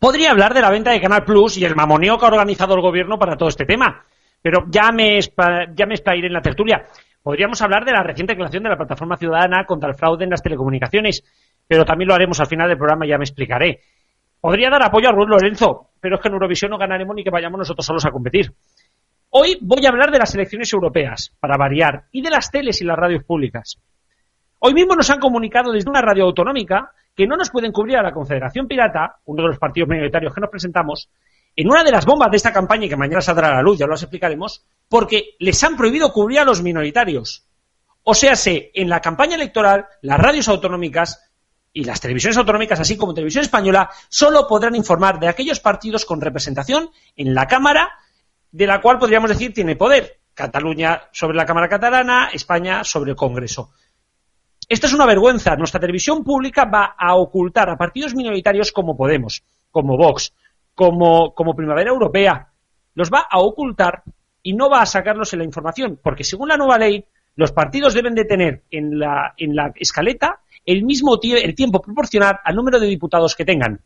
Podría hablar de la venta de Canal Plus y el mamoneo que ha organizado el gobierno para todo este tema, pero ya me, ya en la tertulia. Podríamos hablar de la reciente creación de la plataforma ciudadana contra el fraude en las telecomunicaciones, pero también lo haremos al final del programa ya me explicaré. Podría dar apoyo a Ruth Lorenzo, pero es que en Eurovisión no ganaremos ni que vayamos nosotros solos a competir. Hoy voy a hablar de las elecciones europeas, para variar, y de las teles y las radios públicas. Hoy mismo nos han comunicado desde una radio autonómica que no nos pueden cubrir a la Confederación Pirata, uno de los partidos minoritarios que nos presentamos, en una de las bombas de esta campaña que mañana saldrá a la luz, ya lo explicaremos, porque les han prohibido cubrir a los minoritarios. O sea, se, en la campaña electoral, las radios autonómicas y las televisiones autonómicas, así como Televisión Española, solo podrán informar de aquellos partidos con representación en la Cámara, de la cual podríamos decir tiene poder. Cataluña sobre la Cámara Catalana, España sobre el Congreso. Esto es una vergüenza. Nuestra televisión pública va a ocultar a partidos minoritarios como Podemos, como Vox, como, como Primavera Europea. Los va a ocultar y no va a sacarlos en la información, porque según la nueva ley, los partidos deben de tener en la, en la escaleta el mismo el tiempo proporcional al número de diputados que tengan.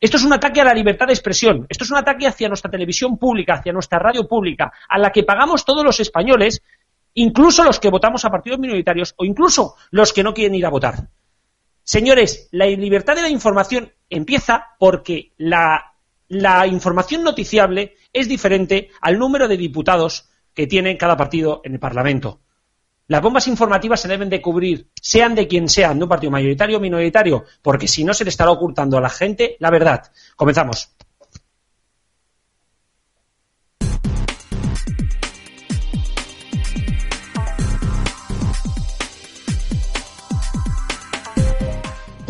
Esto es un ataque a la libertad de expresión. Esto es un ataque hacia nuestra televisión pública, hacia nuestra radio pública, a la que pagamos todos los españoles incluso los que votamos a partidos minoritarios o incluso los que no quieren ir a votar. Señores, la libertad de la información empieza porque la, información noticiable es diferente al número de diputados que tiene cada partido en el Parlamento. Las bombas informativas se deben de cubrir, sean de quien sean, de un partido mayoritario o minoritario, porque si no se le estará ocultando a la gente la verdad. Comenzamos.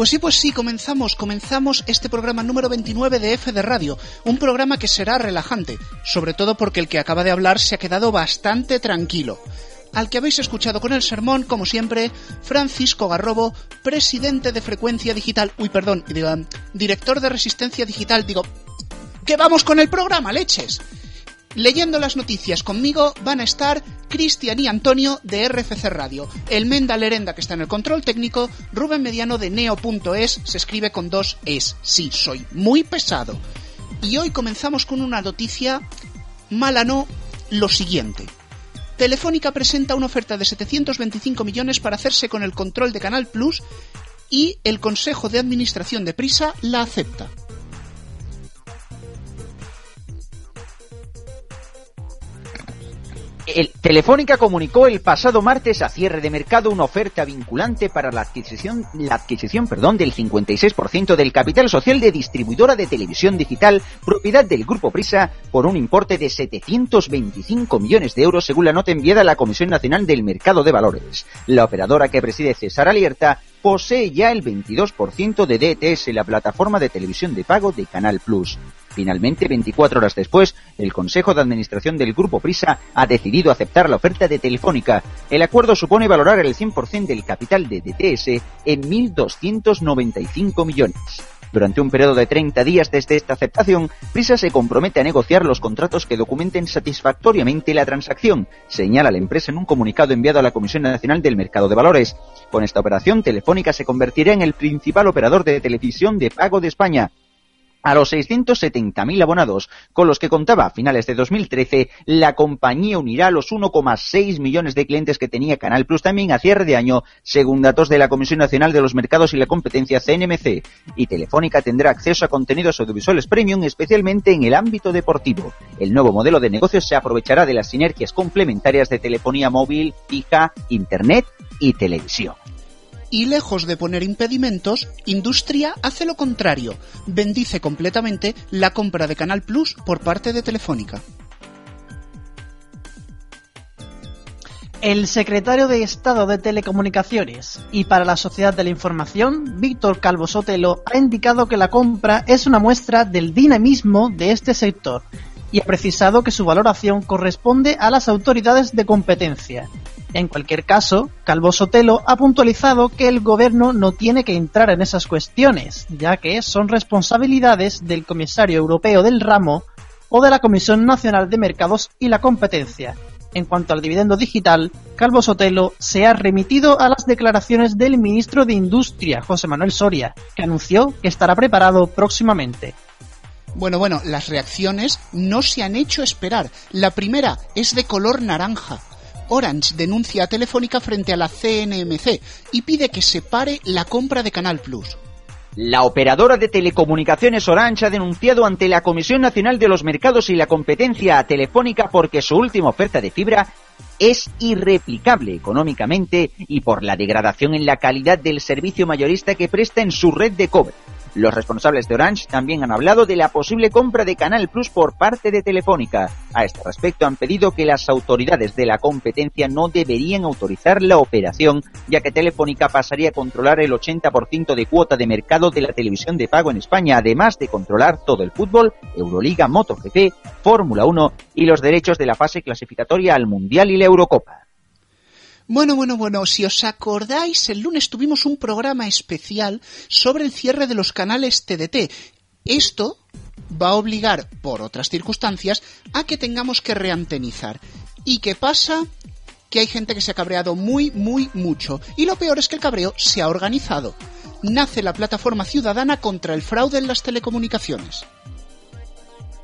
Pues sí, pues sí, comenzamos, comenzamos este programa número 29 de F de Radio, un programa que será relajante, sobre todo porque el que acaba de hablar se ha quedado bastante tranquilo. Al que habéis escuchado con el sermón, como siempre, Francisco Garrobo, presidente de Frecuencia Digital, uy, perdón, digo, director de Resistencia Digital, digo, que vamos con el programa, leches. Leyendo las noticias conmigo van a estar Cristian y Antonio de RFC Radio, el Menda Lerenda que está en el control técnico, Rubén Mediano de Neo.es, se escribe con dos es. Sí, soy muy pesado. Y hoy comenzamos con una noticia mala no, lo siguiente. Telefónica presenta una oferta de 725 millones para hacerse con el control de Canal Plus y el Consejo de Administración de Prisa la acepta. Telefónica comunicó el pasado martes a cierre de mercado una oferta vinculante para la adquisición, la adquisición perdón, del 56% del capital social de distribuidora de televisión digital propiedad del Grupo Prisa por un importe de 725 millones de euros según la nota enviada a la Comisión Nacional del Mercado de Valores. La operadora que preside César Alierta posee ya el 22% de DTS, la plataforma de televisión de pago de Canal Plus. Finalmente, 24 horas después, el Consejo de Administración del Grupo Prisa ha decidido aceptar la oferta de Telefónica. El acuerdo supone valorar el 100% del capital de DTS en 1.295 millones. Durante un periodo de 30 días desde esta aceptación, Prisa se compromete a negociar los contratos que documenten satisfactoriamente la transacción, señala la empresa en un comunicado enviado a la Comisión Nacional del Mercado de Valores. Con esta operación, Telefónica se convertirá en el principal operador de televisión de pago de España, a los 670.000 abonados con los que contaba a finales de 2013, la compañía unirá los 1,6 millones de clientes que tenía Canal Plus también a cierre de año, según datos de la Comisión Nacional de los Mercados y la Competencia CNMC. Y Telefónica tendrá acceso a contenidos audiovisuales premium, especialmente en el ámbito deportivo. El nuevo modelo de negocio se aprovechará de las sinergias complementarias de telefonía móvil, fija, internet y televisión. Y lejos de poner impedimentos, Industria hace lo contrario, bendice completamente la compra de Canal Plus por parte de Telefónica. El secretario de Estado de Telecomunicaciones y para la Sociedad de la Información, Víctor Calvo Sotelo, ha indicado que la compra es una muestra del dinamismo de este sector y ha precisado que su valoración corresponde a las autoridades de competencia en cualquier caso, Calvo Sotelo ha puntualizado que el gobierno no tiene que entrar en esas cuestiones, ya que son responsabilidades del comisario europeo del ramo o de la Comisión Nacional de Mercados y la Competencia, En cuanto al dividendo digital, Calvo Sotelo se ha remitido a las declaraciones del ministro de Industria, José Manuel Soria, que anunció que estará preparado próximamente. Bueno, bueno, las reacciones no se han hecho esperar. La primera es de color naranja. Orange denuncia a Telefónica frente a la CNMC y pide que se pare la compra de Canal Plus. La operadora de telecomunicaciones Orange ha denunciado ante la Comisión Nacional de los Mercados y la Competencia a Telefónica porque su última oferta de fibra es irreplicable económicamente y por la degradación en la calidad del servicio mayorista que presta en su red de cobre. Los responsables de Orange también han hablado de la posible compra de Canal Plus por parte de Telefónica. A este respecto han pedido que las autoridades de la competencia no deberían autorizar la operación, ya que Telefónica pasaría a controlar el 80% de cuota de mercado de la televisión de pago en España, además de controlar todo el fútbol, Euroliga, MotoGP, Fórmula 1 y los derechos de la fase clasificatoria al Mundial y la Eurocopa. Bueno, bueno, bueno, si os acordáis, el lunes tuvimos un programa especial sobre el cierre de los canales TDT. Esto va a obligar, por otras circunstancias, a que tengamos que reantenizar. ¿Y qué pasa? Que hay gente que se ha cabreado muy, muy mucho. Y lo peor es que el cabreo se ha organizado. Nace la plataforma ciudadana contra el fraude en las telecomunicaciones.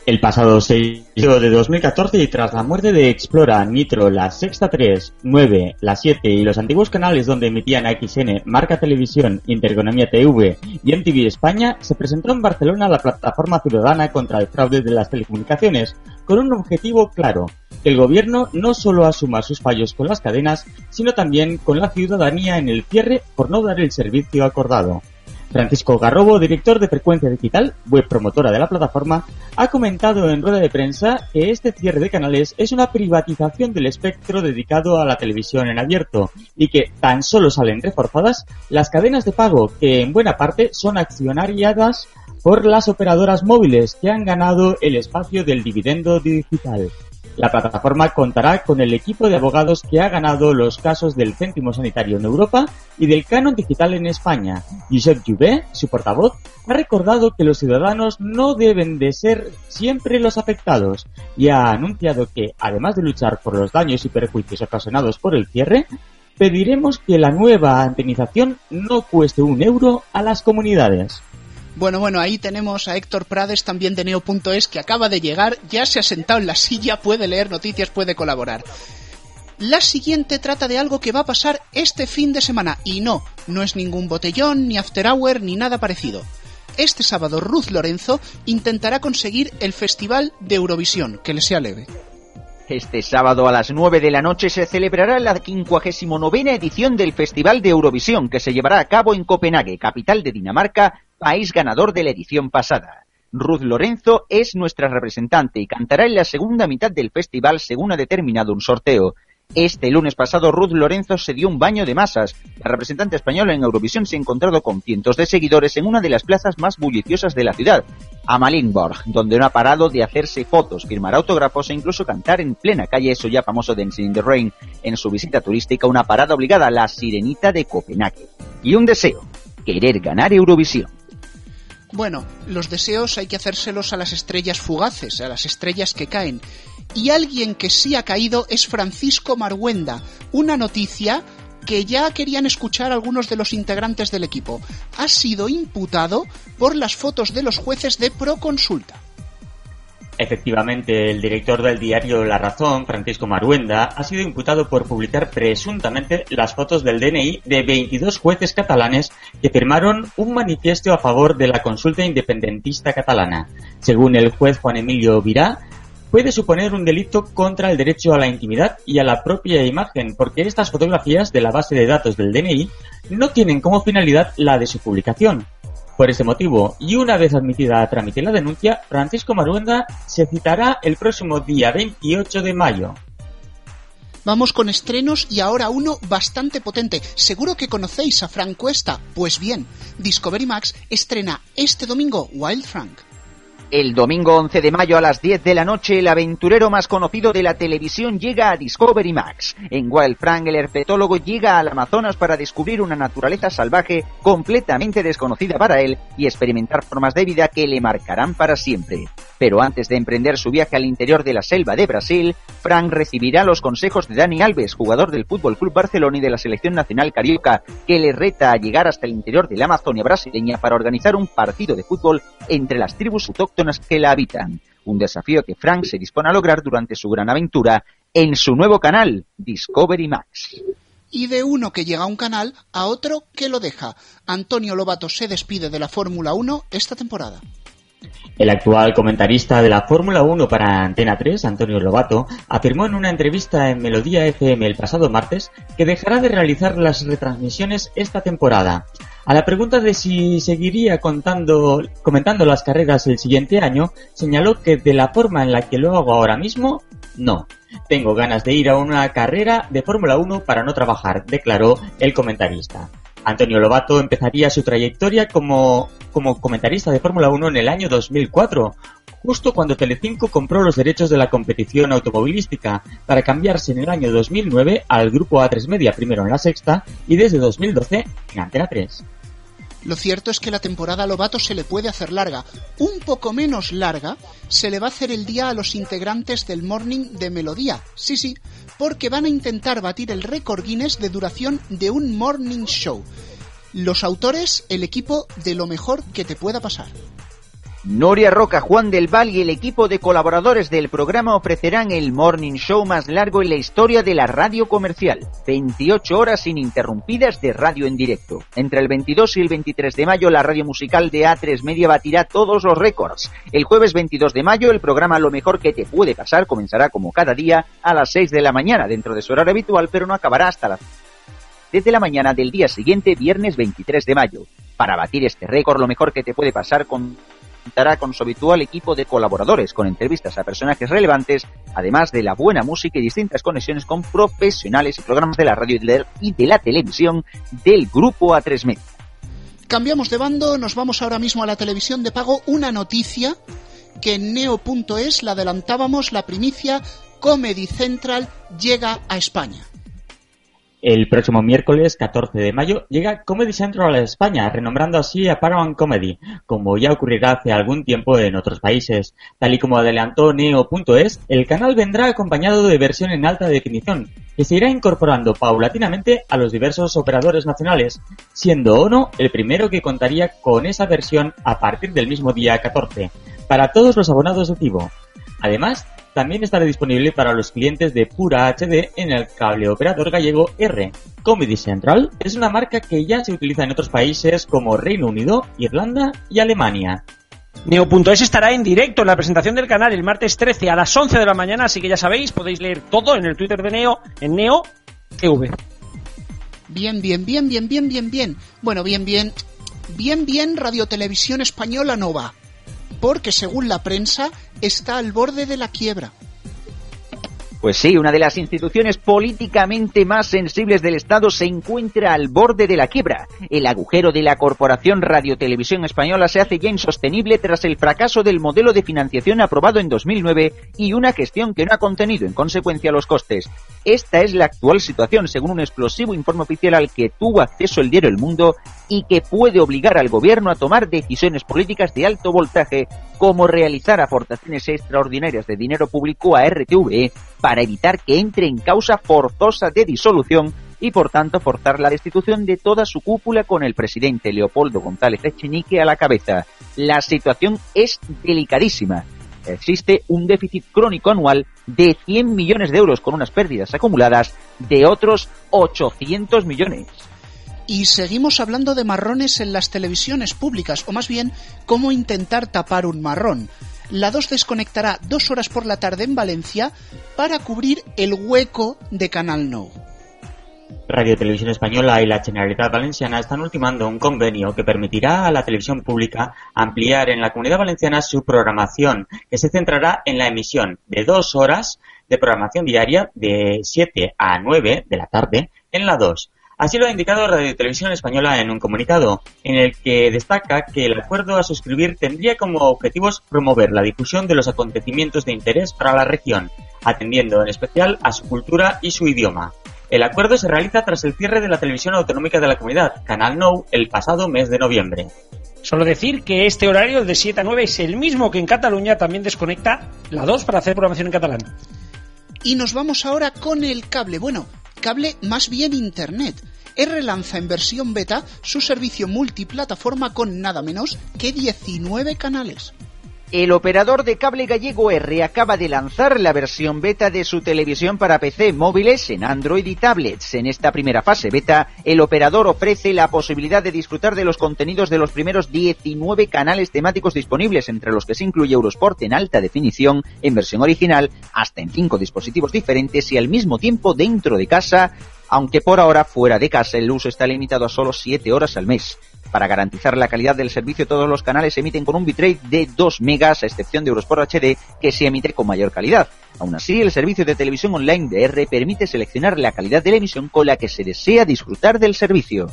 El pasado 6 de 2014 y tras la muerte de Explora, Nitro, La Sexta 3, 9, La 7 y los antiguos canales donde emitían XN, Marca Televisión, Intereconomía TV y MTV España, se presentó en Barcelona la plataforma ciudadana contra el fraude de las telecomunicaciones, con un objetivo claro, que el gobierno no solo asuma sus fallos con las cadenas, sino también con la ciudadanía en el cierre por no dar el servicio acordado. Francisco Garrobo, director de Frecuencia Digital, web promotora de la plataforma, ha comentado en rueda de prensa que este cierre de canales es una privatización del espectro dedicado a la televisión en abierto y que tan solo salen reforzadas las cadenas de pago que en buena parte son accionariadas por las operadoras móviles que han ganado el espacio del dividendo digital. La plataforma contará con el equipo de abogados que ha ganado los casos del céntimo sanitario en Europa y del canon digital en España. Josep Juvé, su portavoz, ha recordado que los ciudadanos no deben de ser siempre los afectados y ha anunciado que, además de luchar por los daños y perjuicios ocasionados por el cierre, pediremos que la nueva antenización no cueste un euro a las comunidades. Bueno, bueno, ahí tenemos a Héctor Prades, también de Neo.es, que acaba de llegar, ya se ha sentado en la silla, puede leer noticias, puede colaborar. La siguiente trata de algo que va a pasar este fin de semana, y no, no es ningún botellón, ni after hour, ni nada parecido. Este sábado Ruth Lorenzo intentará conseguir el Festival de Eurovisión, que le sea leve. Este sábado a las 9 de la noche se celebrará la 59 edición del Festival de Eurovisión que se llevará a cabo en Copenhague, capital de Dinamarca, país ganador de la edición pasada. Ruth Lorenzo es nuestra representante y cantará en la segunda mitad del festival según ha determinado un sorteo. Este lunes pasado Ruth Lorenzo se dio un baño de masas. La representante española en Eurovisión se ha encontrado con cientos de seguidores en una de las plazas más bulliciosas de la ciudad, Amalienborg, donde no ha parado de hacerse fotos, firmar autógrafos e incluso cantar en plena calle eso ya famoso Dancing in the Rain en su visita turística, una parada obligada, a la Sirenita de Copenhague. Y un deseo, querer ganar Eurovisión. Bueno, los deseos hay que hacérselos a las estrellas fugaces, a las estrellas que caen. Y alguien que sí ha caído es Francisco Marguenda, una noticia que ya querían escuchar algunos de los integrantes del equipo. Ha sido imputado por las fotos de los jueces de Proconsulta. Efectivamente, el director del diario La Razón, Francisco Maruenda, ha sido imputado por publicar presuntamente las fotos del DNI de 22 jueces catalanes que firmaron un manifiesto a favor de la consulta independentista catalana. Según el juez Juan Emilio Virá, puede suponer un delito contra el derecho a la intimidad y a la propia imagen, porque estas fotografías de la base de datos del DNI no tienen como finalidad la de su publicación. Por este motivo, y una vez admitida a trámite la denuncia, Francisco Maruenda se citará el próximo día 28 de mayo. Vamos con estrenos y ahora uno bastante potente. Seguro que conocéis a Frank Cuesta. Pues bien, Discovery Max estrena este domingo Wild Frank. El domingo 11 de mayo a las 10 de la noche, el aventurero más conocido de la televisión llega a Discovery Max. En Wild Frank, el herpetólogo llega al Amazonas para descubrir una naturaleza salvaje completamente desconocida para él y experimentar formas de vida que le marcarán para siempre. Pero antes de emprender su viaje al interior de la selva de Brasil, Frank recibirá los consejos de Dani Alves, jugador del Fútbol Club Barcelona y de la selección nacional carioca, que le reta a llegar hasta el interior de la Amazonia brasileña para organizar un partido de fútbol entre las tribus que la habitan. Un desafío que Frank se dispone a lograr durante su gran aventura en su nuevo canal, Discovery Max y de uno que llega a un canal a otro que lo deja. Antonio Lobato se despide de la Fórmula 1 esta temporada. El actual comentarista de la Fórmula 1 para Antena 3, Antonio Lobato, afirmó en una entrevista en Melodía FM el pasado martes que dejará de realizar las retransmisiones esta temporada. A la pregunta de si seguiría contando, comentando las carreras el siguiente año, señaló que de la forma en la que lo hago ahora mismo, no. Tengo ganas de ir a una carrera de Fórmula 1 para no trabajar, declaró el comentarista. Antonio Lobato empezaría su trayectoria como, como comentarista de Fórmula 1 en el año 2004, justo cuando Telecinco compró los derechos de la competición automovilística, para cambiarse en el año 2009 al grupo A3 Media, primero en la sexta, y desde 2012 en Antena 3. Lo cierto es que la temporada a Lobato se le puede hacer larga. Un poco menos larga se le va a hacer el día a los integrantes del Morning de Melodía. Sí, sí, porque van a intentar batir el récord Guinness de duración de un morning show. Los autores, el equipo de lo mejor que te pueda pasar. Noria Roca, Juan del Val y el equipo de colaboradores del programa ofrecerán el morning show más largo en la historia de la radio comercial. 28 horas ininterrumpidas de radio en directo. Entre el 22 y el 23 de mayo, la radio musical de A3 Media batirá todos los récords. El jueves 22 de mayo, el programa Lo mejor que te puede pasar comenzará como cada día a las 6 de la mañana, dentro de su horario habitual, pero no acabará hasta las desde la mañana del día siguiente, viernes 23 de mayo. Para batir este récord, lo mejor que te puede pasar con contará con su habitual equipo de colaboradores, con entrevistas a personajes relevantes, además de la buena música y distintas conexiones con profesionales y programas de la radio y de la televisión del grupo A3 Media. Cambiamos de bando, nos vamos ahora mismo a la televisión de pago. Una noticia que en neo.es la adelantábamos, la primicia, Comedy Central llega a España. El próximo miércoles 14 de mayo llega Comedy Central a España, renombrando así a Paramount Comedy, como ya ocurrirá hace algún tiempo en otros países. Tal y como adelantó Neo.es, el canal vendrá acompañado de versión en alta definición, que se irá incorporando paulatinamente a los diversos operadores nacionales, siendo ONO el primero que contaría con esa versión a partir del mismo día 14, para todos los abonados de Tivo. Además, también estará disponible para los clientes de Pura HD en el cable operador gallego R. Comedy Central es una marca que ya se utiliza en otros países como Reino Unido, Irlanda y Alemania. Neo.es estará en directo en la presentación del canal el martes 13 a las 11 de la mañana, así que ya sabéis, podéis leer todo en el Twitter de Neo, en Neo TV. Bien, bien, bien, bien, bien, bien, bien. Bueno, bien, bien. Bien, bien, Radio Televisión Española no va porque según la prensa está al borde de la quiebra. Pues sí, una de las instituciones políticamente más sensibles del Estado se encuentra al borde de la quiebra. El agujero de la Corporación Radio Televisión Española se hace ya insostenible tras el fracaso del modelo de financiación aprobado en 2009 y una gestión que no ha contenido en consecuencia los costes. Esta es la actual situación, según un explosivo informe oficial al que tuvo acceso el diario El Mundo y que puede obligar al gobierno a tomar decisiones políticas de alto voltaje, como realizar aportaciones extraordinarias de dinero público a RTV para evitar que entre en causa forzosa de disolución y por tanto forzar la destitución de toda su cúpula con el presidente Leopoldo González Echenique a la cabeza. La situación es delicadísima. Existe un déficit crónico anual de 100 millones de euros con unas pérdidas acumuladas de otros 800 millones. Y seguimos hablando de marrones en las televisiones públicas, o más bien, cómo intentar tapar un marrón la 2 desconectará dos horas por la tarde en Valencia para cubrir el hueco de Canal No. Radio Televisión Española y la Generalitat Valenciana están ultimando un convenio que permitirá a la televisión pública ampliar en la comunidad valenciana su programación, que se centrará en la emisión de dos horas de programación diaria de 7 a 9 de la tarde en la 2 Así lo ha indicado Radio Televisión Española en un comunicado, en el que destaca que el acuerdo a suscribir tendría como objetivos promover la difusión de los acontecimientos de interés para la región, atendiendo en especial a su cultura y su idioma. El acuerdo se realiza tras el cierre de la televisión autonómica de la comunidad, Canal Nou, el pasado mes de noviembre. Solo decir que este horario de 7 a 9 es el mismo que en Cataluña también desconecta la 2 para hacer programación en catalán. Y nos vamos ahora con el cable. Bueno, cable más bien internet. R lanza en versión beta su servicio multiplataforma con nada menos que 19 canales. El operador de cable gallego R acaba de lanzar la versión beta de su televisión para PC móviles en Android y tablets. En esta primera fase beta, el operador ofrece la posibilidad de disfrutar de los contenidos de los primeros 19 canales temáticos disponibles, entre los que se incluye Eurosport en alta definición, en versión original, hasta en 5 dispositivos diferentes y al mismo tiempo dentro de casa, aunque por ahora fuera de casa el uso está limitado a solo 7 horas al mes. Para garantizar la calidad del servicio, todos los canales se emiten con un bitrate de 2 megas, a excepción de Eurosport HD, que se emite con mayor calidad. Aún así, el servicio de televisión online de R permite seleccionar la calidad de la emisión con la que se desea disfrutar del servicio.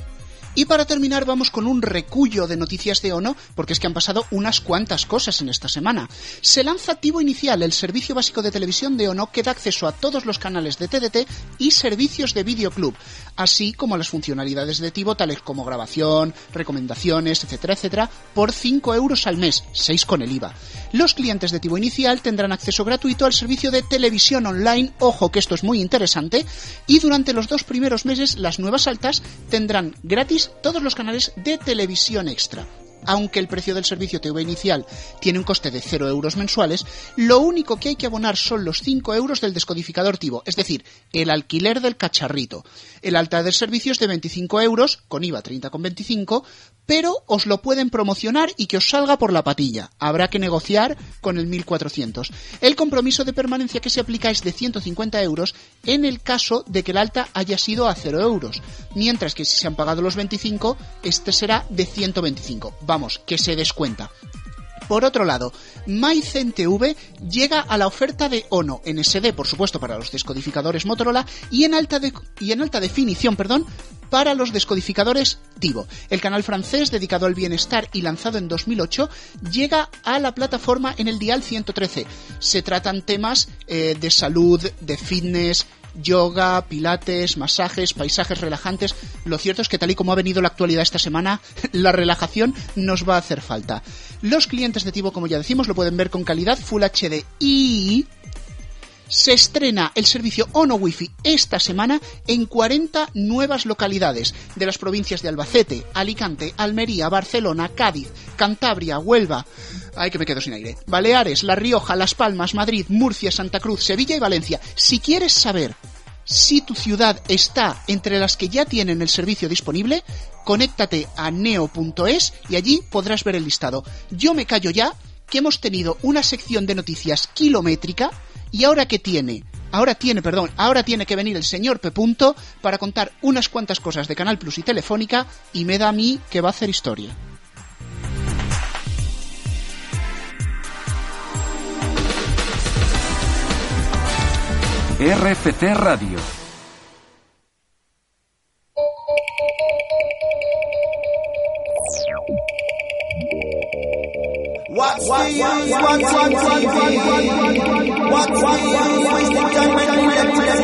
Y para terminar vamos con un recullo de noticias de ONO, porque es que han pasado unas cuantas cosas en esta semana. Se lanza Tivo Inicial, el servicio básico de televisión de ONO que da acceso a todos los canales de TDT y servicios de videoclub, así como las funcionalidades de Tivo tales como grabación, recomendaciones, etcétera, etcétera, por 5 euros al mes, 6 con el IVA. Los clientes de Tivo Inicial tendrán acceso gratuito al servicio de televisión online, ojo que esto es muy interesante, y durante los dos primeros meses las nuevas altas tendrán gratis todos los canales de televisión extra. Aunque el precio del servicio TV inicial tiene un coste de 0 euros mensuales, lo único que hay que abonar son los 5 euros del descodificador TIVO, es decir, el alquiler del cacharrito. El alta del servicio es de 25 euros, con IVA 30,25, pero os lo pueden promocionar y que os salga por la patilla. Habrá que negociar con el 1400. El compromiso de permanencia que se aplica es de 150 euros en el caso de que el alta haya sido a 0 euros, mientras que si se han pagado los 25, este será de 125. Vamos, que se descuenta. Por otro lado, MyCenTV llega a la oferta de ONO en SD, por supuesto, para los descodificadores Motorola y en alta, y en alta definición, perdón, para los descodificadores Tivo. El canal francés dedicado al bienestar y lanzado en 2008 llega a la plataforma en el dial 113. Se tratan temas eh, de salud, de fitness, yoga, pilates, masajes, paisajes relajantes. Lo cierto es que tal y como ha venido la actualidad esta semana, la relajación nos va a hacer falta. Los clientes de Tivo, como ya decimos, lo pueden ver con calidad Full HD y se estrena el servicio Ono Wi-Fi esta semana en 40 nuevas localidades de las provincias de Albacete, Alicante, Almería, Barcelona, Cádiz, Cantabria, Huelva. Ay, que me quedo sin aire. Baleares, La Rioja, Las Palmas, Madrid, Murcia, Santa Cruz, Sevilla y Valencia. Si quieres saber si tu ciudad está entre las que ya tienen el servicio disponible, conéctate a neo.es y allí podrás ver el listado. Yo me callo ya que hemos tenido una sección de noticias kilométrica y ahora que tiene, ahora tiene, perdón, ahora tiene que venir el señor P. Punto para contar unas cuantas cosas de Canal Plus y Telefónica y me da a mí que va a hacer historia. RFC Radio. What's the use? What's on TV? What's the use? Wasting time when we left it.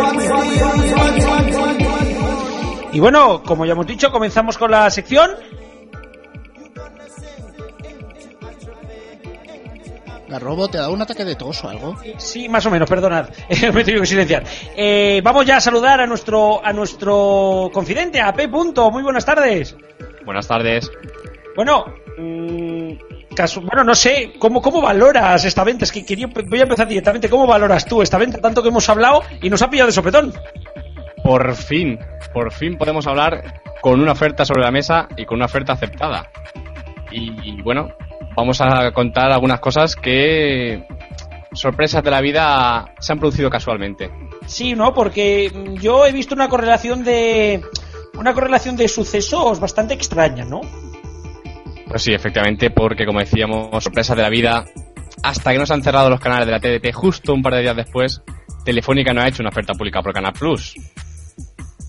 What's the use? What's on TV? Y bueno, como ya hemos dicho, comenzamos con la sección. La robo te da un ataque de tos o algo. Sí, más o menos, perdonad. Me he tenido que silenciar. Eh, vamos ya a saludar a nuestro, a nuestro confidente, a P. Punto. Muy buenas tardes. Buenas tardes. Bueno, mm, caso- bueno, no sé, ¿cómo, ¿cómo valoras esta venta? Es que quería, voy a empezar directamente. ¿Cómo valoras tú esta venta? Tanto que hemos hablado y nos ha pillado de sopetón. Por fin, por fin podemos hablar con una oferta sobre la mesa y con una oferta aceptada. Y, y bueno, vamos a contar algunas cosas que sorpresas de la vida se han producido casualmente. Sí, ¿no? Porque mm, yo he visto una correlación de una correlación de sucesos bastante extraña, ¿no? Pues sí, efectivamente, porque como decíamos, sorpresas de la vida, hasta que no se han cerrado los canales de la TDT justo un par de días después, Telefónica no ha hecho una oferta pública por Canal Plus.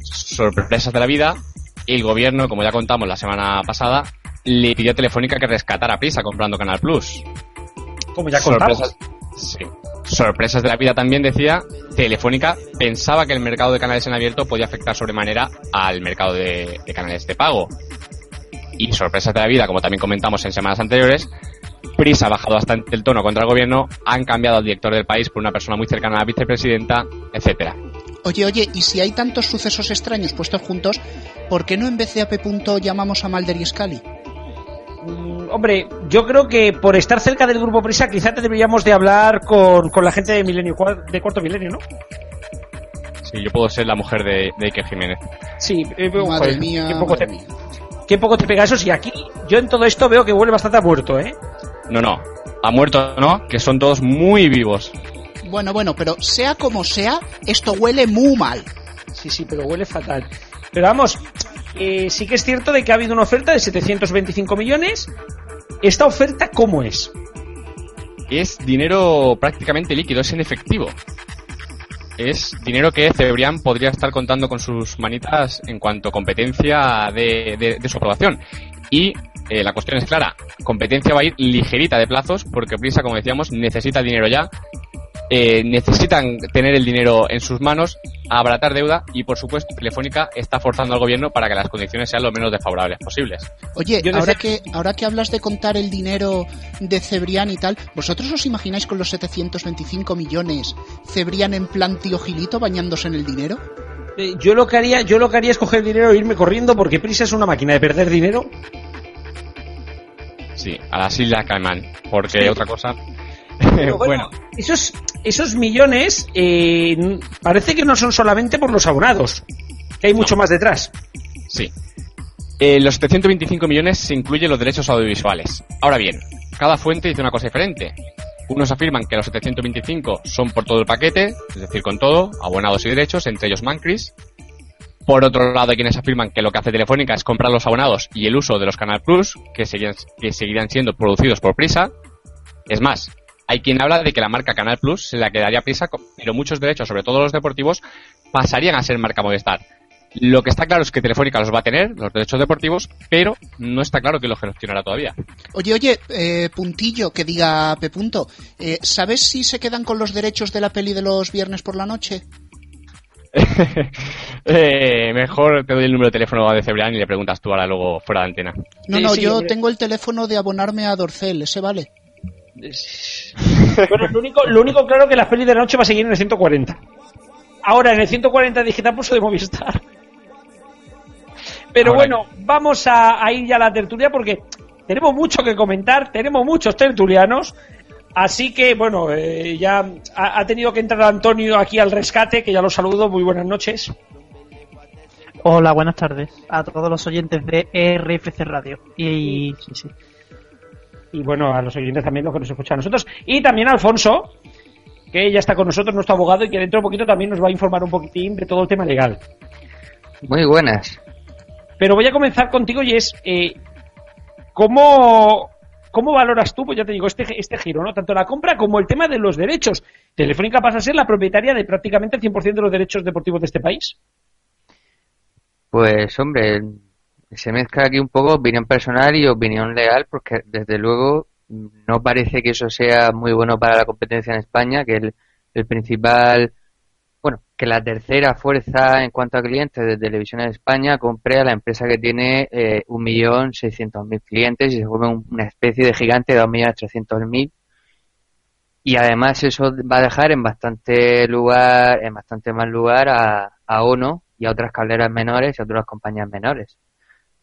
Sorpresas de la vida, y el gobierno, como ya contamos la semana pasada, le pidió a Telefónica que rescatara prisa comprando Canal Plus. Como ya contamos. Sorpresas, sí. Sorpresas de la vida también decía, Telefónica pensaba que el mercado de canales en abierto podía afectar sobremanera al mercado de, de canales de pago. Y sorpresas de la vida, como también comentamos en semanas anteriores, Prisa ha bajado bastante el tono contra el gobierno, han cambiado al director del país por una persona muy cercana a la vicepresidenta, etcétera. Oye, oye, y si hay tantos sucesos extraños puestos juntos, ¿por qué no en vez de AP. Punto llamamos a Mulder y Scully? Mm, Hombre, yo creo que por estar cerca del grupo Prisa, quizá te deberíamos de hablar con, con la gente de Milenio, de Cuarto Milenio, ¿no? Sí, yo puedo ser la mujer de, de Iker Jiménez. Sí, eh, Madre joder, mía, qué poco, madre te, mía. Qué poco te pega eso. Si aquí, yo en todo esto veo que huele bastante a muerto, ¿eh? No, no, ha muerto, ¿no? Que son todos muy vivos. Bueno, bueno, pero sea como sea, esto huele muy mal. Sí, sí, pero huele fatal. Pero vamos, eh, sí que es cierto de que ha habido una oferta de 725 millones. ¿Esta oferta cómo es? es dinero prácticamente líquido, es en efectivo. Es dinero que Cebrián podría estar contando con sus manitas en cuanto a competencia de, de- de su aprobación. Y eh, la cuestión es clara, competencia va a ir ligerita de plazos porque Prisa, como decíamos, necesita dinero ya. Eh, necesitan tener el dinero en sus manos, abaratar deuda y, por supuesto, Telefónica está forzando al gobierno para que las condiciones sean lo menos desfavorables posibles. Oye, Yo ahora que, ahora que hablas de contar el dinero de Cebrián y tal, ¿vosotros os imagináis con los 725 millones Cebrián en plan tío Gilito bañándose en el dinero? Eh, yo lo que haría, yo lo que haría es coger el dinero e irme corriendo porque Prisa es una máquina de perder dinero. Sí, a las Islas Caimán, porque Sí. otra cosa... Pero bueno, esos, esos millones eh, parece que no son solamente por los abonados, que hay mucho más detrás. Sí. Eh, los 725 millones se incluyen los derechos audiovisuales. Ahora bien, cada fuente dice una cosa diferente. Unos afirman que los 725 son por todo el paquete, es decir, con todo, abonados y derechos, entre ellos Mancris. Por otro lado, hay quienes afirman que lo que hace Telefónica es comprar los abonados y el uso de los Canal Plus, que seguirán, que seguirán siendo producidos por Prisa. Es más, hay quien habla de que la marca Canal Plus se la quedaría a Prisa, pero muchos derechos, sobre todo los deportivos, pasarían a ser marca Movistar. Lo que está claro es que Telefónica los va a tener, los derechos deportivos, pero no está claro que los gestionará todavía. Oye, oye, eh, puntillo, que diga P. Punto, eh, ¿sabes si se quedan con los derechos de la peli de los viernes por la noche? Eh, mejor te doy el número de teléfono de Cebrián y le preguntas tú ahora luego fuera de antena. No, Sí, no, sí, yo hombre. tengo el teléfono de abonarme a Dorcel, ese vale. Bueno, lo único, lo único claro que la peli de la noche va a seguir en el 140. Ahora en el 140 digital pulso de Movistar. Pero Ahora bueno, vamos a, a ir ya a la tertulia porque tenemos mucho que comentar, tenemos muchos tertulianos. Así que, bueno, eh, ya ha, ha tenido que entrar Antonio aquí al rescate, que ya lo saludo. Muy buenas noches. Hola, buenas tardes a todos los oyentes de RFC Radio. Y sí, sí. Y bueno, a los oyentes también, los que nos escuchan a nosotros. Y también a Alfonso, que ya está con nosotros, nuestro abogado, y que dentro de poquito también nos va a informar un poquitín de todo el tema legal. Muy buenas. Pero voy a comenzar contigo y es, eh, ¿cómo, ¿cómo valoras tú, pues ya te digo, este, este giro, ¿no? Tanto la compra como el tema de los derechos. Telefónica pasa a ser la propietaria de prácticamente el 100% de los derechos deportivos de este país. Pues hombre, se mezcla aquí un poco opinión personal y opinión legal, porque desde luego no parece que eso sea muy bueno para la competencia en España, que el, principal, bueno, que la tercera fuerza en cuanto a clientes de televisión en España compre a la empresa que tiene eh, 1.600.000 clientes y se vuelve un- una especie de gigante de 2.300.000 y además eso va a dejar en bastante lugar, en bastante más lugar a, a ONO y a otras cableras menores y a otras compañías menores.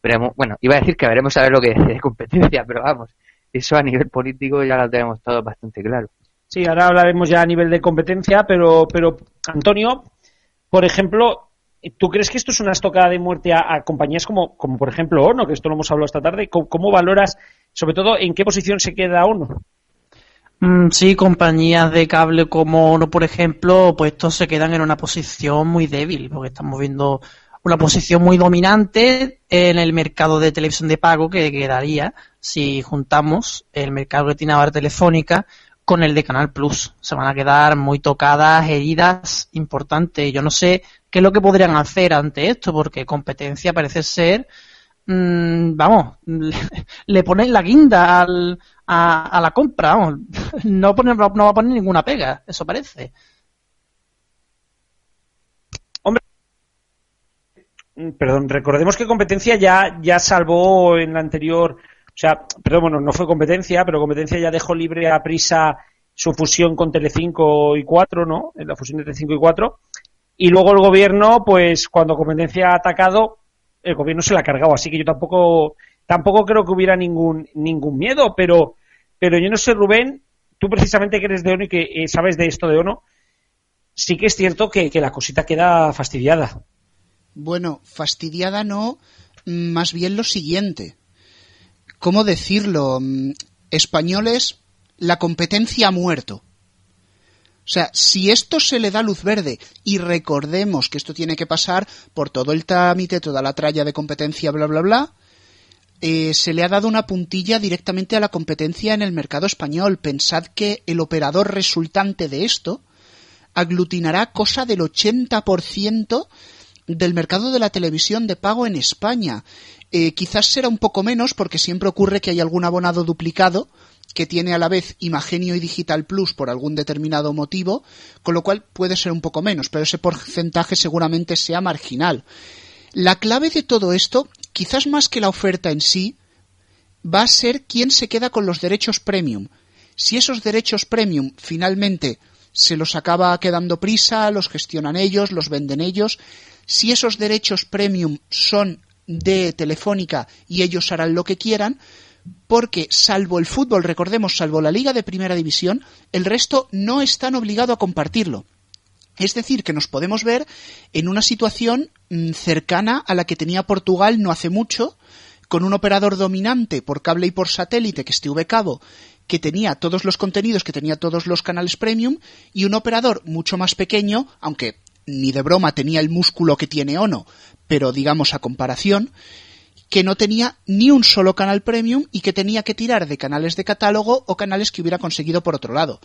Veremos, bueno, iba a decir que veremos a ver lo que dice de competencia, pero vamos, eso a nivel político ya lo tenemos todo bastante claro. Sí, ahora hablaremos ya a nivel de competencia, pero, pero Antonio, por ejemplo, ¿tú crees que esto es una estocada de muerte a, a compañías como, como, por ejemplo, ONO, que esto lo hemos hablado esta tarde? ¿Cómo, cómo valoras, sobre todo, en qué posición se queda ONO? Mm, sí, compañías de cable como Ono, por ejemplo, pues estos se quedan en una posición muy débil, porque estamos viendo una posición muy dominante en el mercado de televisión de pago que quedaría si juntamos el mercado que tiene ahora Telefónica con el de Canal Plus. Se van a quedar muy tocadas, heridas importantes. Yo no sé qué es lo que podrían hacer ante esto, porque competencia parece ser, mm, vamos, le, ponen la guinda al, a, a la compra, vamos. No, pone- no va a poner ninguna pega, eso parece. Perdón, recordemos que competencia ya, ya salvó en la anterior, o sea, perdón, bueno, no fue competencia, pero competencia ya dejó libre a prisa su fusión con Telecinco y 4, ¿no? En la fusión de Telecinco y 4. Y luego el gobierno, pues cuando competencia ha atacado, el gobierno se la ha cargado. Así que yo tampoco, tampoco creo que hubiera ningún, ningún miedo, pero, pero yo no sé, Rubén, tú precisamente que eres de ONO y que eh, sabes de esto de ONO, sí que es cierto que, que la cosita queda fastidiada. Bueno, fastidiada no, mm, más bien lo siguiente. ¿Cómo decirlo? Mm, Españoles, la competencia ha muerto. O sea, si esto se le da luz verde, y recordemos que esto tiene que pasar por todo el trámite, toda la tralla de competencia, bla, bla, bla, eh, se le ha dado una puntilla directamente a la competencia en el mercado español. Pensad que el operador resultante de esto aglutinará cosa del 80% del mercado de la televisión de pago en España. Eh, quizás será un poco menos porque siempre ocurre que hay algún abonado duplicado que tiene a la vez Imagenio y Digital Plus por algún determinado motivo, con lo cual puede ser un poco menos, pero ese porcentaje seguramente sea marginal. La clave de todo esto, quizás más que la oferta en sí, va a ser quién se queda con los derechos premium. Si esos derechos premium finalmente se los acaba quedando prisa, los gestionan ellos, los venden ellos. Si esos derechos premium son de Telefónica y ellos harán lo que quieran, porque salvo el fútbol, recordemos, salvo la Liga de Primera División, el resto no están obligados a compartirlo. Es decir, que nos podemos ver en una situación mm, cercana a la que tenía Portugal no hace mucho, con un operador dominante por cable y por satélite, que es TV Cabo, que tenía todos los contenidos, que tenía todos los canales premium, y un operador mucho más pequeño, aunque ni de broma tenía el músculo que tiene Ono, pero digamos a comparación, que no tenía ni un solo canal premium y que tenía que tirar de canales de catálogo o canales que hubiera conseguido por otro lado.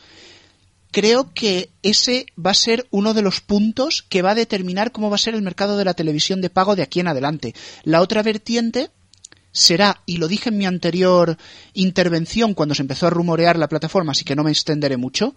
Creo que ese va a ser uno de los puntos que va a determinar cómo va a ser el mercado de la televisión de pago de aquí en adelante. La otra vertiente será, y lo dije en mi anterior intervención cuando se empezó a rumorear la plataforma, así que no me extenderé mucho,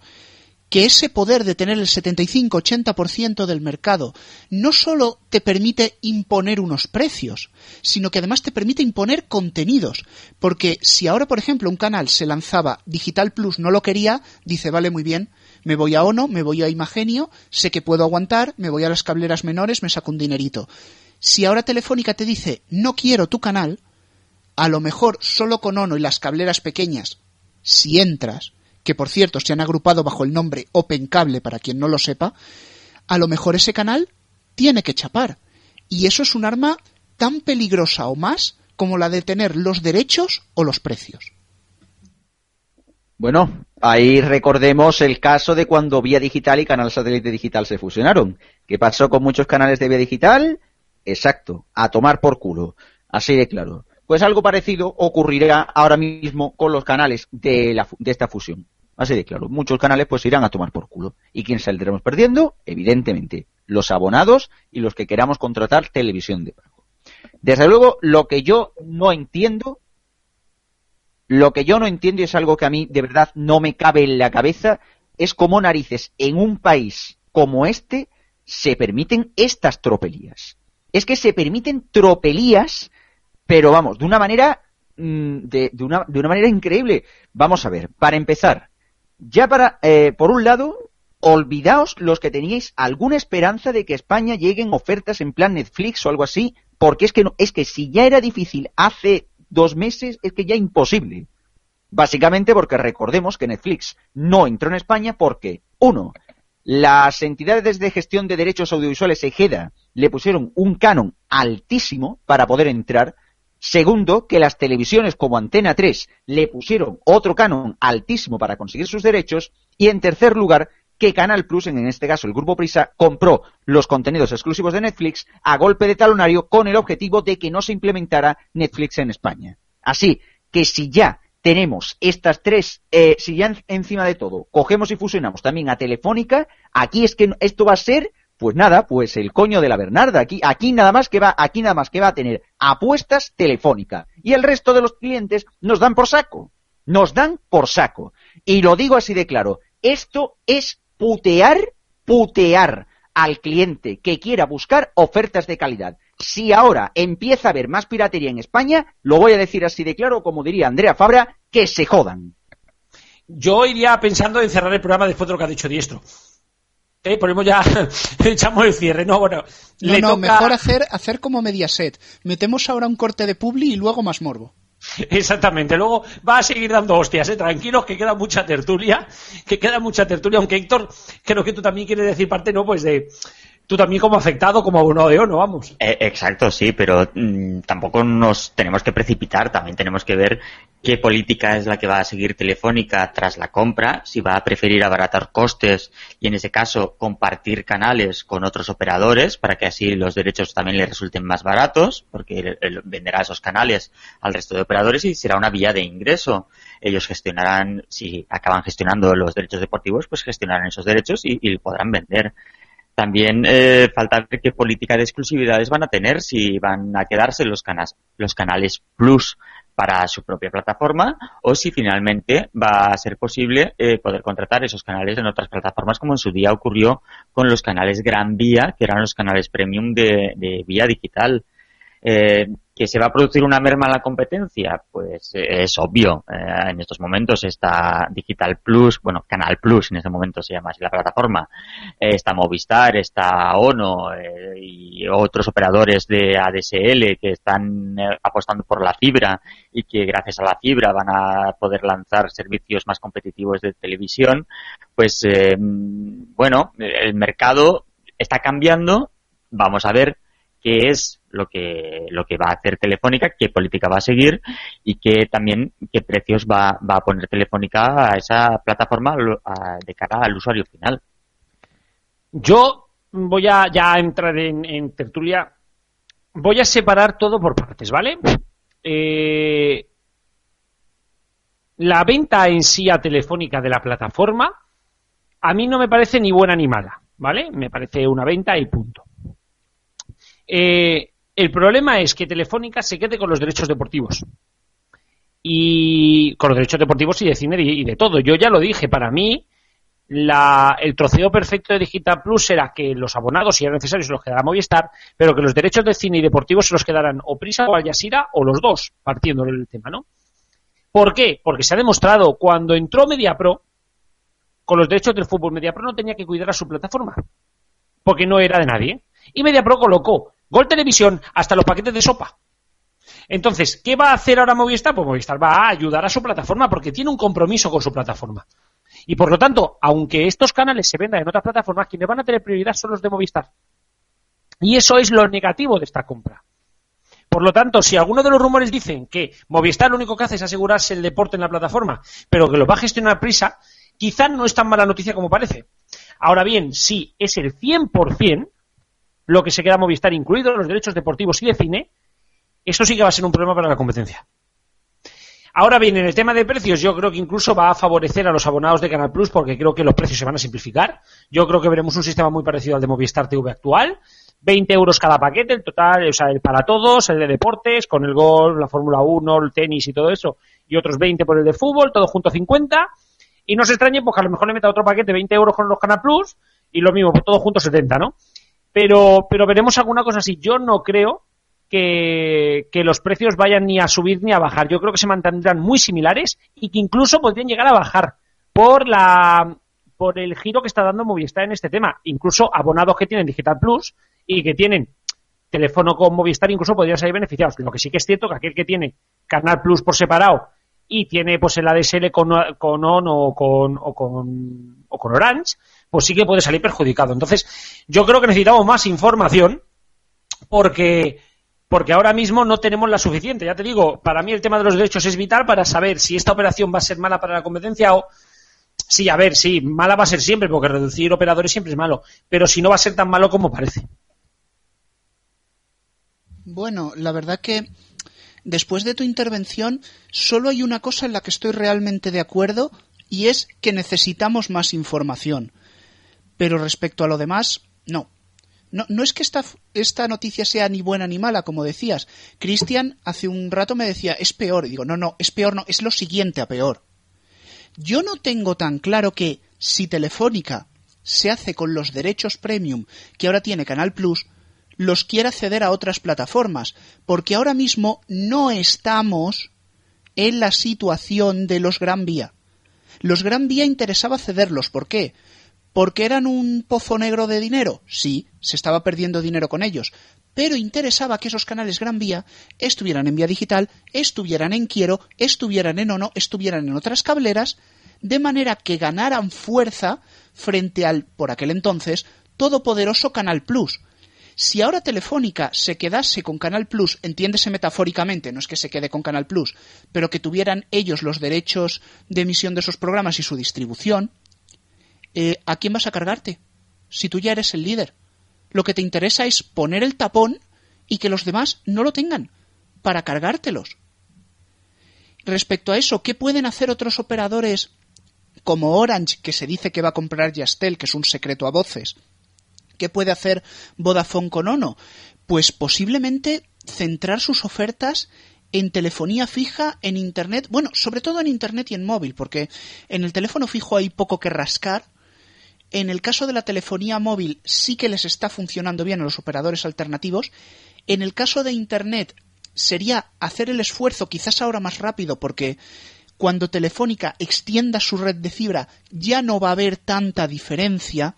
que ese poder de tener el 75-80% del mercado no solo te permite imponer unos precios, sino que además te permite imponer contenidos. Porque si ahora, por ejemplo, un canal se lanzaba Digital Plus, no lo quería, dice, vale, muy bien, me voy a Ono, me voy a Imagenio, sé que puedo aguantar, me voy a las cableras menores, me saco un dinerito. Si ahora Telefónica te dice, no quiero tu canal, a lo mejor solo con Ono y las cableras pequeñas, si entras, que por cierto se han agrupado bajo el nombre Open Cable para quien no lo sepa, a lo mejor ese canal tiene que chapar. Y eso es un arma tan peligrosa o más como la de tener los derechos o los precios. Bueno, ahí recordemos el caso de cuando Vía Digital y Canal Satélite Digital se fusionaron. ¿Qué pasó con muchos canales de Vía Digital? Exacto, a tomar por culo. Así de claro. Pues algo parecido ocurrirá ahora mismo con los canales de, de esta fusión. Así de claro, muchos canales pues irán a tomar por culo. ¿Y quién saldremos perdiendo? Evidentemente, los abonados y los que queramos contratar televisión de pago. Desde luego, lo que yo no entiendo, lo que yo no entiendo y es algo que a mí de verdad no me cabe en la cabeza, es cómo narices en un país como este se permiten estas tropelías. Es que se permiten tropelías pero vamos, de una manera, mm, de, una, de una manera increíble. Vamos a ver, para empezar, ya para, eh, por un lado, olvidaos los que teníais alguna esperanza de que España lleguen ofertas en plan Netflix o algo así, porque es que, no, es que si ya era difícil hace dos meses, es que ya imposible. Básicamente porque recordemos que Netflix no entró en España porque, uno, las entidades de gestión de derechos audiovisuales EGEDA le pusieron un canon altísimo para poder entrar, Segundo, que las televisiones como Antena 3 le pusieron otro canon altísimo para conseguir sus derechos. Y en tercer lugar, que Canal Plus, en este caso el Grupo Prisa, compró los contenidos exclusivos de Netflix a golpe de talonario con el objetivo de que no se implementara Netflix en España. Así que si ya tenemos estas tres, eh, si ya encima de todo cogemos y fusionamos también a Telefónica, aquí es que esto va a ser pues nada, pues el coño de la Bernarda. Aquí, aquí nada más que va, aquí nada más que va a tener apuestas telefónica. Y el resto de los clientes nos dan por saco. Nos dan por saco. Y lo digo así de claro. Esto es putear, putear al cliente que quiera buscar ofertas de calidad. Si ahora empieza a haber más piratería en España, lo voy a decir así de claro, como diría Andrea Fabra, que se jodan. Yo iría pensando en cerrar el programa después de lo que ha dicho Diestro. Eh, ponemos ya, echamos el cierre, no, bueno. No, le no, toca- mejor hacer, hacer como Mediaset. Metemos ahora un corte de publi y luego más morbo. Exactamente, luego va a seguir dando hostias, ¿eh? tranquilos, que queda mucha tertulia, que queda mucha tertulia, aunque Héctor, creo que tú también quieres decir parte, ¿no? Pues de, tú también como afectado, como abonado de ONU, vamos. Eh, exacto, sí, pero mm, tampoco nos tenemos que precipitar, también tenemos que ver qué política es la que va a seguir Telefónica tras la compra, si va a preferir abaratar costes y en ese caso compartir canales con otros operadores para que así los derechos también le resulten más baratos, porque venderá esos canales al resto de operadores y será una vía de ingreso. Ellos gestionarán, si acaban gestionando los derechos deportivos, pues gestionarán esos derechos y podrán vender. También eh, falta ver qué política de exclusividades van a tener, si van a quedarse los, canas, los canales Plus para su propia plataforma o si finalmente va a ser posible eh, poder contratar esos canales en otras plataformas como en su día ocurrió con los canales Gran Vía, que eran los canales premium de, de vía digital. Eh, ¿Que se va a producir una merma en la competencia? Pues eh, es obvio. Eh, en estos momentos está Digital Plus, bueno, Canal Plus en este momento se llama así la plataforma. Eh, está Movistar, está ONO eh, y otros operadores de ADSL que están apostando por la fibra y que gracias a la fibra van a poder lanzar servicios más competitivos de televisión. Pues bueno, el mercado está cambiando. Vamos a ver qué es lo que lo que va a hacer Telefónica, qué política va a seguir y qué también qué precios va, va a poner Telefónica a esa plataforma a- de cara al usuario final. Yo voy a ya entrar en, en tertulia. Voy a separar todo por partes, ¿vale? Eh, la venta en sí a Telefónica de la plataforma a mí no me parece ni buena ni mala, ¿vale? Me parece una venta y punto. Eh, el problema es que Telefónica se quede con los derechos deportivos. Y con los derechos deportivos y de cine y de todo. Yo ya lo dije, para mí la- el troceo perfecto de Digital Plus era que los abonados, si era necesario, se los quedara Movistar, pero que los derechos de cine y deportivos se los quedaran o Prisa o Al Jazeera o los dos, partiendo del tema, ¿no? ¿Por qué? Porque se ha demostrado cuando entró MediaPro, con los derechos del fútbol, MediaPro no tenía que cuidar a su plataforma, porque no era de nadie. Y MediaPro colocó Gol Televisión hasta los paquetes de sopa. Entonces, ¿qué va a hacer ahora Movistar? Pues Movistar va a ayudar a su plataforma porque tiene un compromiso con su plataforma. Y por lo tanto, aunque estos canales se vendan en otras plataformas, quienes van a tener prioridad son los de Movistar. Y eso es lo negativo de esta compra. Por lo tanto, si alguno de los rumores dicen que Movistar lo único que hace es asegurarse el deporte en la plataforma, pero que lo va a gestionar prisa, quizá no es tan mala noticia como parece. Ahora bien, si es el 100% lo que se queda Movistar, incluidos los derechos deportivos y de cine, eso sí que va a ser un problema para la competencia. Ahora bien, en el tema de precios, yo creo que incluso va a favorecer a los abonados de Canal Plus porque creo que los precios se van a simplificar. Yo creo que veremos un sistema muy parecido al de Movistar TV actual. 20 euros cada paquete, el total, o sea, el para todos, el de deportes, con el golf, la Fórmula 1, el tenis y todo eso, y otros 20 por el de fútbol, todo junto a 50. Y no se extrañe, porque a lo mejor le meta otro paquete 20 euros con los Canal Plus y lo mismo, pues todo junto 70, ¿no? Pero, pero veremos alguna cosa así. Yo no creo que, que los precios vayan ni a subir ni a bajar. Yo creo que se mantendrán muy similares y que incluso podrían llegar a bajar por la por el giro que está dando Movistar en este tema. Incluso abonados que tienen Digital Plus y que tienen teléfono con Movistar incluso podrían salir beneficiados. Lo que sí que es cierto que aquel que tiene Canal Plus por separado y tiene pues el ADSL con, con ON o con, o con, o con Orange, pues sí que puede salir perjudicado. Entonces, yo creo que necesitamos más información porque porque ahora mismo no tenemos la suficiente. Ya te digo, para mí el tema de los derechos es vital para saber si esta operación va a ser mala para la competencia o sí, a ver, sí, mala va a ser siempre porque reducir operadores siempre es malo, pero si no va a ser tan malo como parece. Bueno, la verdad que después de tu intervención solo hay una cosa en la que estoy realmente de acuerdo y es que necesitamos más información. Pero respecto a lo demás, no. No, no es que esta, esta noticia sea ni buena ni mala, como decías. Cristian hace un rato me decía, es peor. Y digo, no, no, es peor, no, es lo siguiente a peor. Yo no tengo tan claro que si Telefónica se hace con los derechos premium que ahora tiene Canal Plus, los quiera ceder a otras plataformas, porque ahora mismo no estamos en la situación de los Gran Vía. Los Gran Vía interesaba cederlos, ¿por qué? ¿Porque eran un pozo negro de dinero? Sí, se estaba perdiendo dinero con ellos, pero interesaba que esos canales Gran Vía estuvieran en vía digital, estuvieran en Quiero, estuvieran en Ono, estuvieran en otras cableras, de manera que ganaran fuerza frente al, por aquel entonces, todopoderoso Canal Plus. Si ahora Telefónica se quedase con Canal Plus, entiéndese metafóricamente, no es que se quede con Canal Plus, pero que tuvieran ellos los derechos de emisión de esos programas y su distribución, eh, ¿a quién vas a cargarte? Si tú ya eres el líder. Lo que te interesa es poner el tapón y que los demás no lo tengan para cargártelos. Respecto a eso, ¿qué pueden hacer otros operadores como Orange, que se dice que va a comprar Yastel, que es un secreto a voces? ¿Qué puede hacer Vodafone con Ono? Pues posiblemente centrar sus ofertas en telefonía fija, en Internet, bueno, sobre todo en Internet y en móvil, porque en el teléfono fijo hay poco que rascar. En el caso de la telefonía móvil sí que les está funcionando bien a los operadores alternativos. En el caso de Internet sería hacer el esfuerzo quizás ahora más rápido porque cuando Telefónica extienda su red de fibra ya no va a haber tanta diferencia.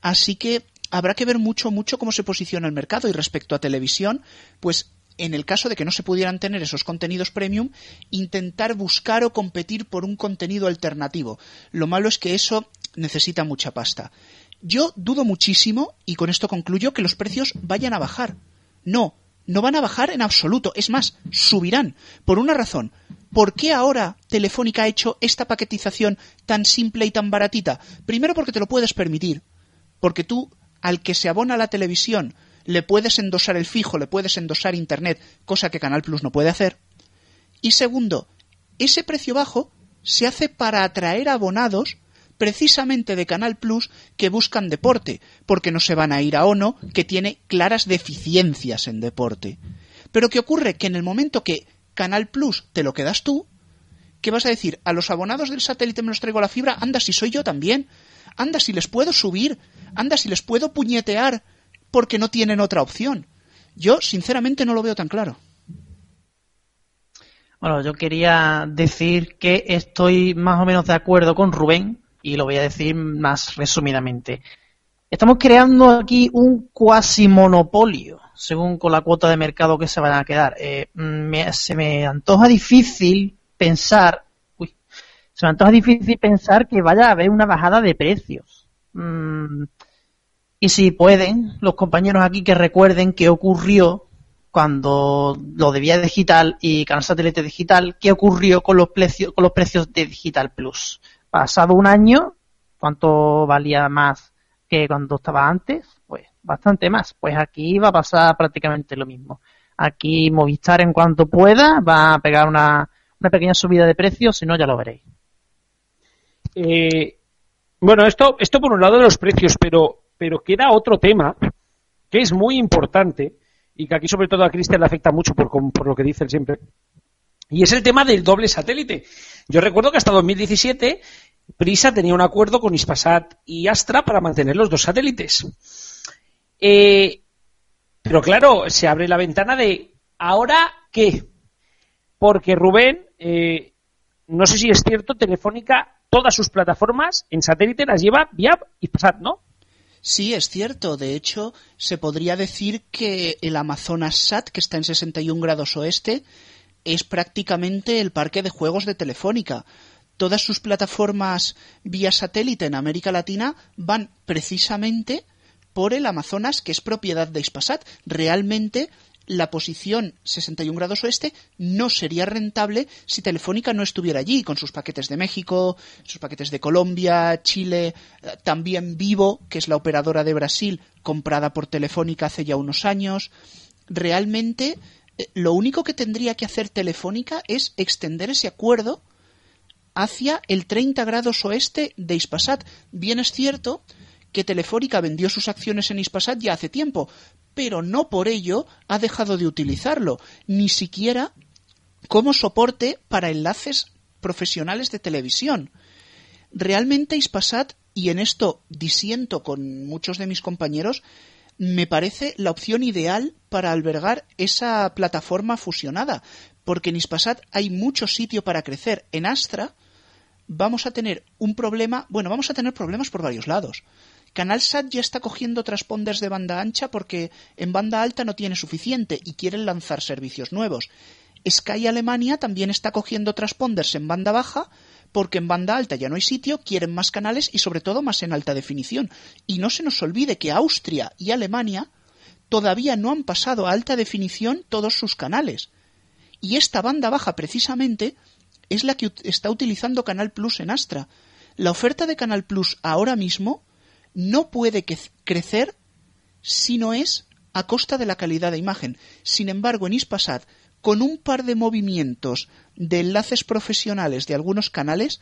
Así que habrá que ver mucho, mucho cómo se posiciona el mercado. Y respecto a televisión, pues en el caso de que no se pudieran tener esos contenidos premium, intentar buscar o competir por un contenido alternativo. Lo malo es que eso necesita mucha pasta. Yo dudo muchísimo, y con esto concluyo, que los precios vayan a bajar. No, no van a bajar en absoluto. Es más, subirán. Por una razón. ¿Por qué ahora Telefónica ha hecho esta paquetización tan simple y tan baratita? Primero porque te lo puedes permitir. Porque tú, al que se abona la televisión, le puedes endosar el fijo, le puedes endosar Internet, cosa que Canal Plus no puede hacer. Y segundo, ese precio bajo se hace para atraer abonados precisamente de Canal Plus que buscan deporte, porque no se van a ir a Ono, que tiene claras deficiencias en deporte. Pero ¿qué ocurre? Que en el momento que Canal Plus te lo quedas tú, ¿qué vas a decir? A los abonados del satélite me los traigo la fibra, anda si soy yo también, anda si les puedo subir, anda si les puedo puñetear, porque no tienen otra opción. Yo, sinceramente, no lo veo tan claro. Bueno, yo quería decir que estoy más o menos de acuerdo con Rubén y lo voy a decir más resumidamente. Estamos creando aquí un cuasi monopolio, según con la cuota de mercado que se van a quedar. Eh, se me antoja difícil pensar, uy, se me antoja difícil pensar que vaya a haber una bajada de precios. Mm, y si pueden, los compañeros aquí que recuerden qué ocurrió cuando lo de vía digital y canal satélite digital, qué ocurrió con los precios, con los precios de Digital Plus. Pasado un año, ¿cuánto valía más que cuando estaba antes? Pues bastante más. Pues aquí va a pasar prácticamente lo mismo. Aquí Movistar en cuanto pueda va a pegar una, una pequeña subida de precios, si no ya lo veréis. Eh, bueno, esto, esto por un lado de los precios, pero, pero queda otro tema que es muy importante y que aquí sobre todo a Cristian le afecta mucho por, por lo que dice él siempre. Y es el tema del doble satélite. Yo recuerdo que hasta 2017 Prisa tenía un acuerdo con Ispasat y Astra para mantener los dos satélites. Eh, pero claro, se abre la ventana de ¿ahora qué? Porque Rubén, eh, no sé si es cierto, Telefónica, todas sus plataformas en satélite las lleva vía Ispasat, ¿no? Sí, es cierto. De hecho, se podría decir que el Amazonas SAT, que está en 61 grados oeste, es prácticamente el parque de juegos de Telefónica. Todas sus plataformas vía satélite en América Latina van precisamente por el Amazonas, que es propiedad de Ispasat. Realmente la posición 61 grados oeste no sería rentable si Telefónica no estuviera allí, con sus paquetes de México, sus paquetes de Colombia, Chile, eh, también Vivo, que es la operadora de Brasil, comprada por Telefónica hace ya unos años. Realmente eh, lo único que tendría que hacer Telefónica es extender ese acuerdo hacia el 30 grados oeste de Ispasat. Bien es cierto que Telefónica vendió sus acciones en Ispasat ya hace tiempo, pero no por ello ha dejado de utilizarlo, ni siquiera como soporte para enlaces profesionales de televisión. Realmente Ispasat, y en esto disiento con muchos de mis compañeros, me parece la opción ideal para albergar esa plataforma fusionada, porque en Ispasat hay mucho sitio para crecer. En Astra vamos a tener un problema, bueno, vamos a tener problemas por varios lados. CanalSat ya está cogiendo transponders de banda ancha porque en banda alta no tiene suficiente y quieren lanzar servicios nuevos. Sky Alemania también está cogiendo transponders en banda baja porque en banda alta ya no hay sitio, quieren más canales y sobre todo más en alta definición. Y no se nos olvide que Austria y Alemania todavía no han pasado a alta definición todos sus canales. Y esta banda baja precisamente es la que está utilizando Canal Plus en Astra. La oferta de Canal Plus ahora mismo no puede crecer si no es a costa de la calidad de imagen. Sin embargo, en Ispasat, con un par de movimientos de enlaces profesionales de algunos canales,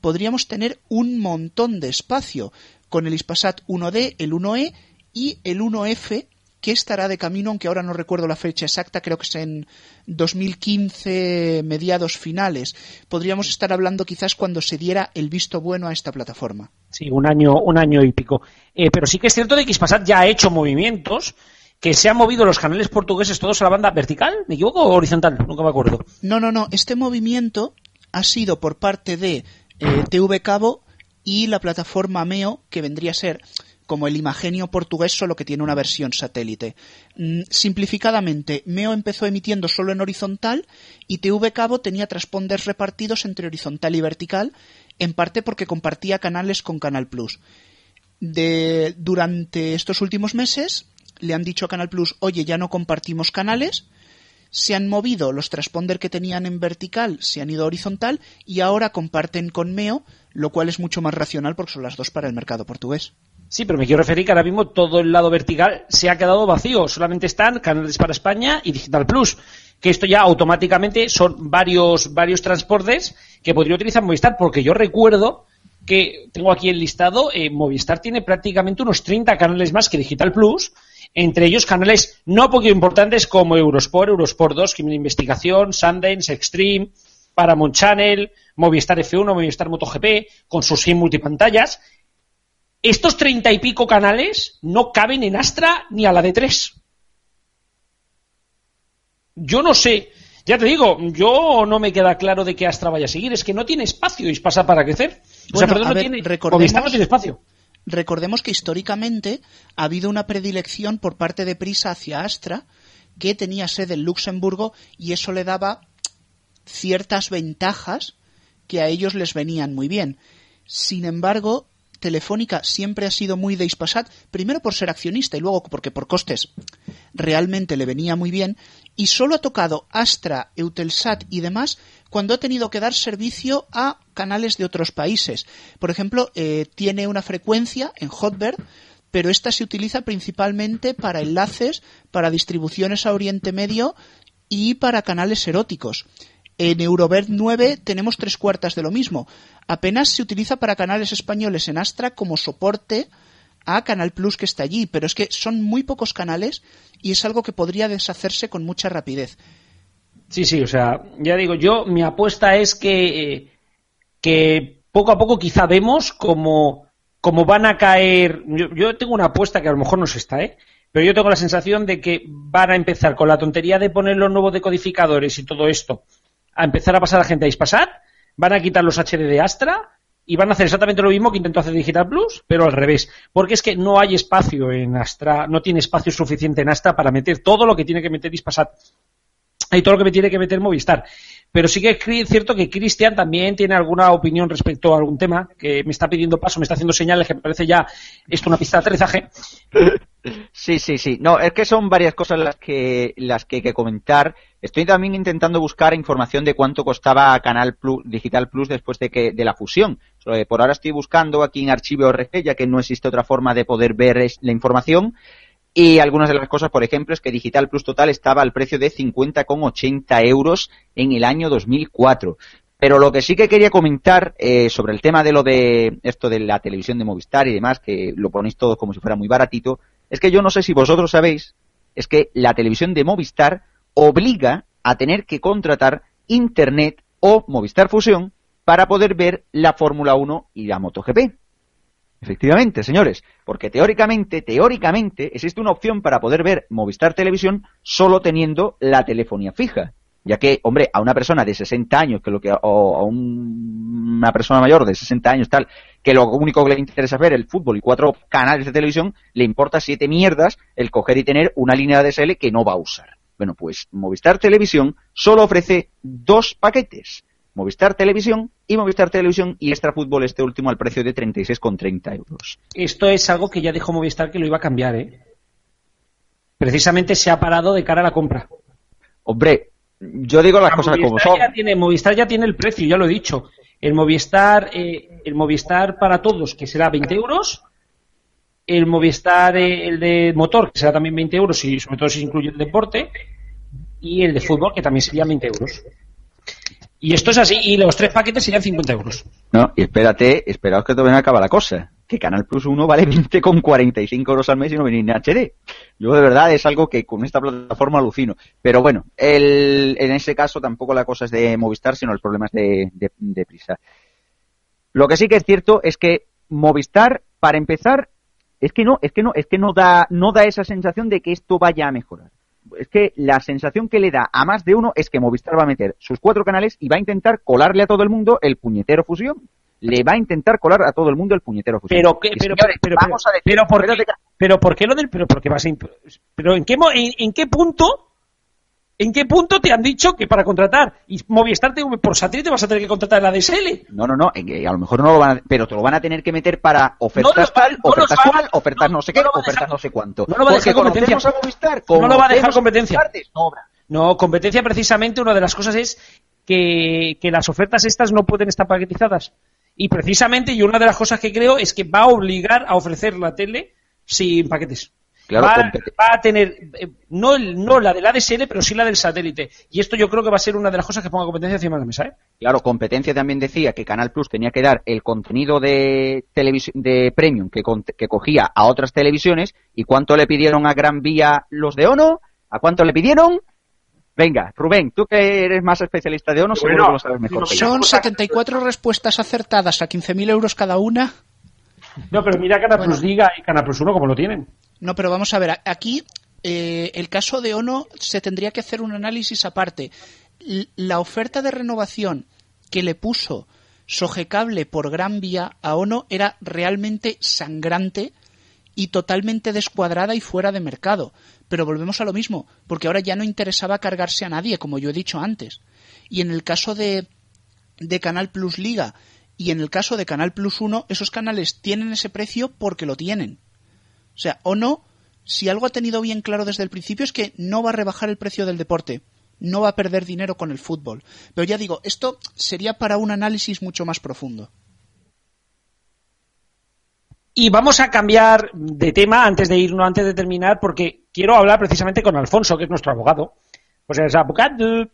podríamos tener un montón de espacio con el Ispasat 1D, el 1E y el 1F que estará de camino, aunque ahora no recuerdo la fecha exacta, creo que es en 2015, mediados finales. Podríamos estar hablando quizás cuando se diera el visto bueno a esta plataforma. Sí, un año, un año y pico. Eh, pero sí que es cierto de que Ispasat ya ha hecho movimientos que se han movido los canales portugueses todos a la banda vertical, ¿me equivoco o horizontal? Nunca me acuerdo. No, no, no. Este movimiento ha sido por parte de eh, TV Cabo y la plataforma MEO, que vendría a ser como el imagenio portugués, solo que tiene una versión satélite. Mm, simplificadamente, MEO empezó emitiendo solo en horizontal y TV Cabo tenía transponders repartidos entre horizontal y vertical, en parte porque compartía canales con Canal Plus. Durante estos últimos meses le han dicho a Canal Plus, oye, ya no compartimos canales, se han movido los transponders que tenían en vertical, se han ido a horizontal y ahora comparten con MEO, lo cual es mucho más racional porque son las dos para el mercado portugués. Sí, pero me quiero referir que ahora mismo todo el lado vertical se ha quedado vacío. Solamente están canales para España y Digital Plus. Que esto ya automáticamente son varios, varios transportes que podría utilizar Movistar. Porque yo recuerdo que tengo aquí el listado, eh, Movistar tiene prácticamente unos 30 canales más que Digital Plus. Entre ellos canales no poco importantes como Eurosport, Eurosport 2, Crimen Investigación, Sundance, Extreme, Paramount Channel, Movistar F1, Movistar MotoGP, con sus 100 multipantallas estos treinta y pico canales no caben en Astra ni a la de tres. Yo no sé, ya te digo, yo no me queda claro de qué Astra vaya a seguir, es que no tiene espacio y pasa para crecer. o sea, perdón, no, tiene, recordemos, no tiene espacio. Recordemos que históricamente ha habido una predilección por parte de Prisa hacia Astra, que tenía sede en Luxemburgo y eso le daba ciertas ventajas que a ellos les venían muy bien. Sin embargo, Telefónica siempre ha sido muy de primero por ser accionista y luego porque por costes realmente le venía muy bien, y solo ha tocado Astra, Eutelsat y demás cuando ha tenido que dar servicio a canales de otros países. Por ejemplo, eh, tiene una frecuencia en Hotbird, pero esta se utiliza principalmente para enlaces, para distribuciones a Oriente Medio y para canales eróticos. En Eurobird 9 tenemos tres cuartas de lo mismo. Apenas se utiliza para canales españoles en Astra como soporte a Canal Plus que está allí, pero es que son muy pocos canales y es algo que podría deshacerse con mucha rapidez. Sí, sí, o sea, ya digo, yo mi apuesta es que, que poco a poco quizá vemos como, como van a caer. Yo, yo, tengo una apuesta que a lo mejor no se está, ¿eh? Pero yo tengo la sensación de que van a empezar con la tontería de poner los nuevos decodificadores y todo esto a empezar a pasar a gente a Ispasat, van a quitar los HD de Astra y van a hacer exactamente lo mismo que intentó hacer Digital Plus, pero al revés. Porque es que no hay espacio en Astra, no tiene espacio suficiente en Astra para meter todo lo que tiene que meter Ispasat. Hay todo lo que me tiene que meter Movistar. Pero sí que es cierto que Cristian también tiene alguna opinión respecto a algún tema que me está pidiendo paso, me está haciendo señales que me parece ya esto una pista de aterrizaje. Sí, sí, sí. No, es que son varias cosas las que las que hay que comentar. Estoy también intentando buscar información de cuánto costaba Canal Plus, Digital Plus después de que de la fusión. Por ahora estoy buscando aquí en Archivo RG, ya que no existe otra forma de poder ver la información. Y algunas de las cosas, por ejemplo, es que Digital Plus Total estaba al precio de 50,80 euros en el año 2004. Pero lo que sí que quería comentar eh, sobre el tema de lo de esto de la televisión de Movistar y demás, que lo ponéis todos como si fuera muy baratito, es que yo no sé si vosotros sabéis, es que la televisión de Movistar obliga a tener que contratar Internet o Movistar Fusión para poder ver la Fórmula 1 y la MotoGP. Efectivamente, señores, porque teóricamente, teóricamente, existe una opción para poder ver Movistar Televisión solo teniendo la telefonía fija. Ya que, hombre, a una persona de 60 años, que lo que, o a un- una persona mayor de 60 años, tal, que lo único que le interesa es ver el fútbol y cuatro canales de televisión, le importa siete mierdas el coger y tener una línea de DSL que no va a usar. Bueno, pues Movistar Televisión solo ofrece dos paquetes. Movistar Televisión y Movistar Televisión y Extra Fútbol este último al precio de 36,30 euros. Esto es algo que ya dijo Movistar que lo iba a cambiar, ¿eh? Precisamente se ha parado de cara a la compra. Hombre, yo digo las cosas como son. ya tiene, Movistar ya tiene el precio, ya lo he dicho. El Movistar, eh, el Movistar para todos, que será 20 euros. El Movistar, eh, el de motor, que será también 20 euros, y sobre todo si incluye el deporte. Y el de fútbol, que también sería 20 euros. Y esto es así, y los tres paquetes serían 50 euros. No, y espérate, esperaos que todavía no acaba la cosa. Que Canal Plus 1 vale 20,45 euros al mes y no viene en HD. Yo de verdad es algo que con esta plataforma alucino. Pero bueno, el, en ese caso tampoco la cosa es de Movistar, sino el problema es de, de prisa. Lo que sí que es cierto es que Movistar, para empezar, es que no, es que no, es que no da, no da esa sensación de que esto vaya a mejorar. Es que la sensación que le da a más de uno es que Movistar va a meter sus cuatro canales y va a intentar colarle a todo el mundo el puñetero fusión. Le va a intentar colar a todo el mundo el puñetero fusión. Pero, ¿qué- pero, señores, pero, vamos a decir, pero ¿por qué, espérate que- pero ¿por qué lo del, pero por qué vas a pero en qué, en, en qué punto, en qué punto te han dicho que para contratar y Movistar TV por satélite vas a tener que contratar la DSL? No, no, no, a lo mejor no lo van a, pero te lo van a tener que meter para ofertas No tal, no ofertas cual, ofertas no sé qué, ofertas dejar- no sé cuánto. no lo va a dejar competencia. conocemos a Movistar, No lo va a dejar competencia. No, competencia precisamente una de las cosas es que, que las ofertas estas no pueden estar paquetizadas. Y precisamente, y una de las cosas que creo es que va a obligar a ofrecer la tele sin paquetes. Claro, va, va a tener, eh, no, el- no la del ADSL, pero sí la del satélite. Y esto yo creo que va a ser una de las cosas que ponga competencia encima de la mesa. ¿eh? Claro, competencia también decía que Canal Plus tenía que dar el contenido de televisión de premium que, con- que cogía a otras televisiones y cuánto le pidieron a Gran Vía los de Ono, a cuánto le pidieron. Venga, Rubén, tú que eres más especialista de Ono, seguro Bueno, que lo sabes mejor. Son 74 respuestas acertadas a 15.000 euros cada una. No, pero mira Canal Plus Liga y Canal Plus 1 como lo tienen. No, pero vamos a ver, aquí eh, el caso de ONO se tendría que hacer un análisis aparte. La oferta de renovación que le puso Sogecable por Gran Vía a ONO era realmente sangrante y totalmente descuadrada y fuera de mercado. Pero volvemos a lo mismo, porque ahora ya no interesaba cargarse a nadie, como yo he dicho antes. Y en el caso de, de Canal Plus Liga y en el caso de Canal Plus 1, esos canales tienen ese precio porque lo tienen. O sea, o no, si algo ha tenido bien claro desde el principio es que no va a rebajar el precio del deporte, no va a perder dinero con el fútbol. Pero ya digo, esto sería para un análisis mucho más profundo. Y vamos a cambiar de tema antes de irnos, antes de terminar, porque quiero hablar precisamente con Alfonso, que es nuestro abogado. Pues es abogado.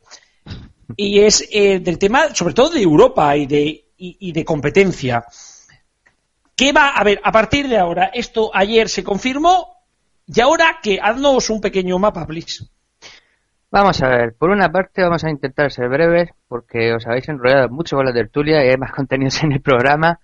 Y es eh, del tema, sobre todo de Europa y de, y, y de competencia. ¿Qué va a ver? A partir de ahora, esto ayer se confirmó, y ahora que haznos un pequeño mapa, please. Vamos a ver, por una parte vamos a intentar ser breves porque os habéis enrollado mucho con la tertulia y hay más contenidos en el programa.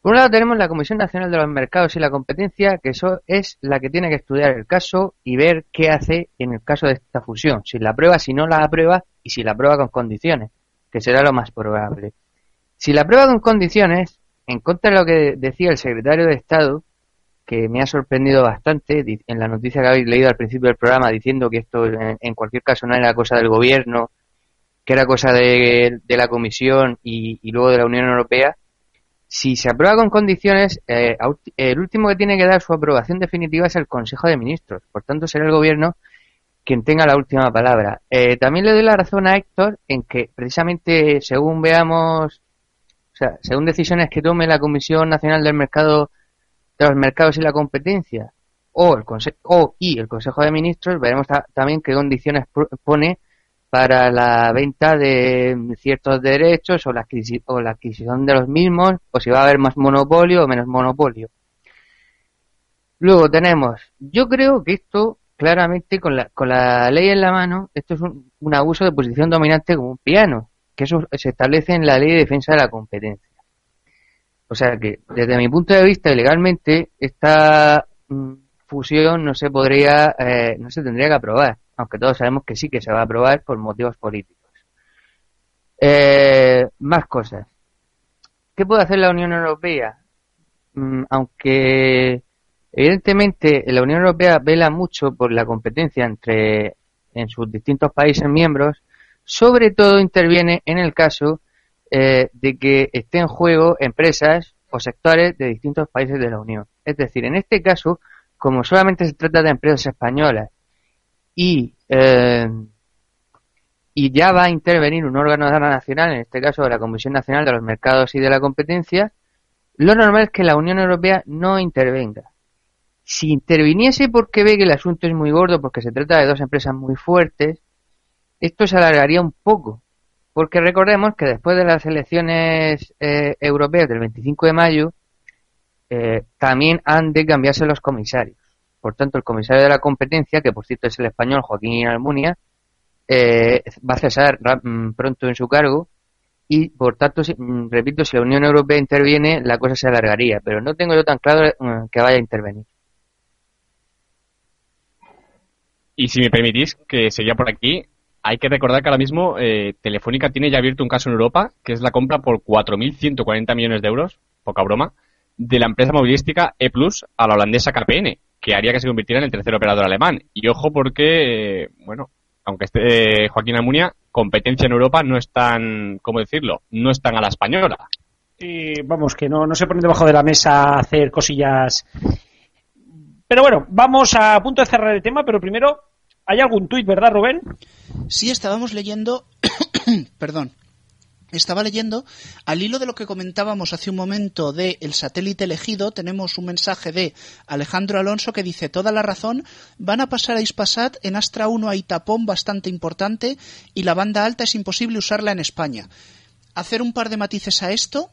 Por un lado tenemos la Comisión Nacional de los Mercados y la Competencia, que eso es la que tiene que estudiar el caso y ver qué hace en el caso de esta fusión, si la aprueba, si no la aprueba y si la aprueba con condiciones, que será lo más probable. Si la aprueba con condiciones, en contra de lo que decía el secretario de Estado, que me ha sorprendido bastante en la noticia que habéis leído al principio del programa diciendo que esto en, cualquier caso no era cosa del gobierno, que era cosa de, la Comisión y, luego de la Unión Europea. Si se aprueba con condiciones, eh, el último que tiene que dar su aprobación definitiva es el Consejo de Ministros. Por tanto, será el gobierno quien tenga la última palabra. Eh, también le doy la razón a Héctor en que precisamente según veamos, según decisiones que tome la Comisión Nacional del Mercado de los mercados y la competencia o el o y el Consejo de Ministros veremos ta- también qué condiciones pone para la venta de ciertos derechos o la, adquisi- o la adquisición de los mismos o si va a haber más monopolio o menos monopolio. Luego tenemos, yo creo que esto claramente con la, con la ley en la mano, esto es un, un abuso de posición dominante como un piano, que eso se establece en la ley de defensa de la competencia. O sea que, desde mi punto de vista, legalmente, esta mm, fusión no se podría, eh, no se tendría que aprobar, aunque todos sabemos que sí que se va a aprobar por motivos políticos. Eh, más cosas. ¿Qué puede hacer la Unión Europea? Mm, aunque evidentemente la Unión Europea vela mucho por la competencia entre en sus distintos países miembros, sobre todo interviene en el caso eh, de que esté en juego empresas o sectores de distintos países de la Unión. Es decir, en este caso, como solamente se trata de empresas españolas y, eh, y ya va a intervenir un órgano nacional, en este caso la Comisión Nacional de los Mercados y de la Competencia, lo normal es que la Unión Europea no intervenga. Si interviniese porque ve que el asunto es muy gordo, porque se trata de dos empresas muy fuertes, esto se alargaría un poco. Porque recordemos que después de las elecciones eh, europeas del 25 de mayo, eh, también han de cambiarse los comisarios. Por tanto, el comisario de la competencia, que por cierto es el español Joaquín Almunia, eh, va a cesar mm, pronto en su cargo y por tanto, mm, repito, si la Unión Europea interviene, la cosa se alargaría, pero no tengo yo tan claro mm, que vaya a intervenir. Y si me permitís que seguía por aquí, hay que recordar que ahora mismo eh, Telefónica tiene ya abierto un caso en Europa, que es la compra por 4.140 millones de euros, poca broma, de la empresa movilística E Plus a la holandesa KPN, que haría que se convirtiera en el tercer operador alemán. Y ojo porque, eh, bueno, aunque esté Joaquín Almunia, competencia en Europa no es tan, ¿cómo decirlo? No es tan a la española. Y vamos, que no, no se pone debajo de la mesa a hacer cosillas. Pero bueno, vamos a punto de cerrar el tema, pero primero, ¿hay algún tuit, verdad, Rubén? Sí, estábamos leyendo, perdón, estaba leyendo, al hilo de lo que comentábamos hace un momento de el satélite elegido, tenemos un mensaje de Alejandro Alonso que dice, toda la razón, van a pasar a Ispasat, en Astra 1 hay tapón bastante importante y la banda alta es imposible usarla en España. Hacer un par de matices a esto,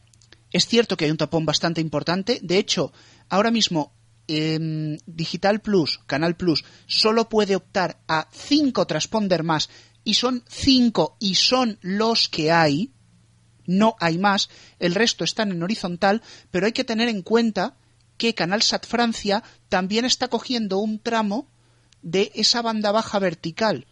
es cierto que hay un tapón bastante importante, de hecho, ahora mismo eh, Digital Plus, Canal Plus, solo puede optar a cinco transponder más y son cinco y son los que hay, no hay más, el resto están en horizontal, pero hay que tener en cuenta que Canal Sat Francia también está cogiendo un tramo de esa banda baja vertical.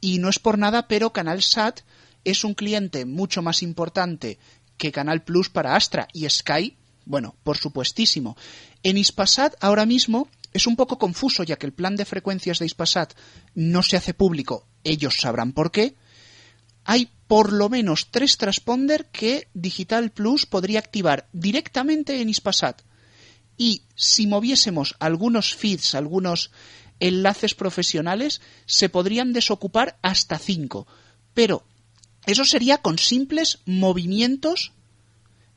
Y no es por nada, pero Canal Sat es un cliente mucho más importante que Canal Plus para Astra y Sky, bueno, por supuestísimo. En Ispasat ahora mismo es un poco confuso ya que el plan de frecuencias de Ispasat no se hace público, ellos sabrán por qué. Hay por lo menos tres transponder que Digital Plus podría activar directamente en Ispasat. Y si moviésemos algunos feeds, algunos enlaces profesionales, se podrían desocupar hasta cinco. Pero eso sería con simples movimientos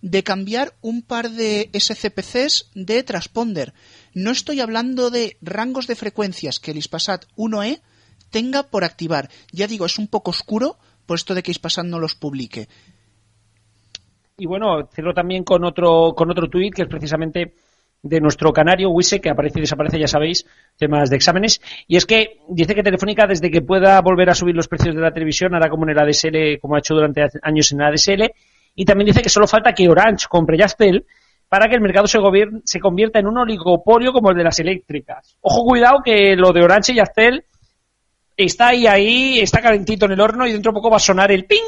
de cambiar un par de SCPCs de transponder. No estoy hablando de rangos de frecuencias que el Ispasat 1E tenga por activar. Ya digo, es un poco oscuro por esto de que Ispasat no los publique. Y bueno, cierro también con otro, con otro tuit que es precisamente de nuestro canario Wise, que aparece y desaparece, ya sabéis, temas de exámenes. Y es que dice que Telefónica, desde que pueda volver a subir los precios de la televisión, hará como en el ADSL, como ha hecho durante años en el ADSL. Y también dice que solo falta que Orange compre Yastel para que el mercado se, se convierta en un oligopolio como el de las eléctricas. Ojo, cuidado, que lo de Orange y Yastel está ahí, ahí, está calentito en el horno y dentro de poco va a sonar el ping.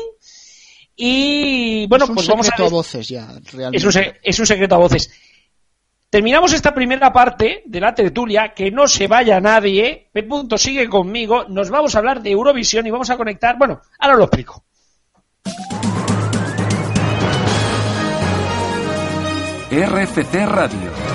Y bueno, es un pues vamos a secreto a voces ya, realmente. es un, es un secreto a voces. Terminamos esta primera parte de la tertulia, que no se vaya nadie. P. Punto sigue conmigo. Nos vamos a hablar de Eurovisión y vamos a conectar. Bueno, ahora lo explico. RFC Radio.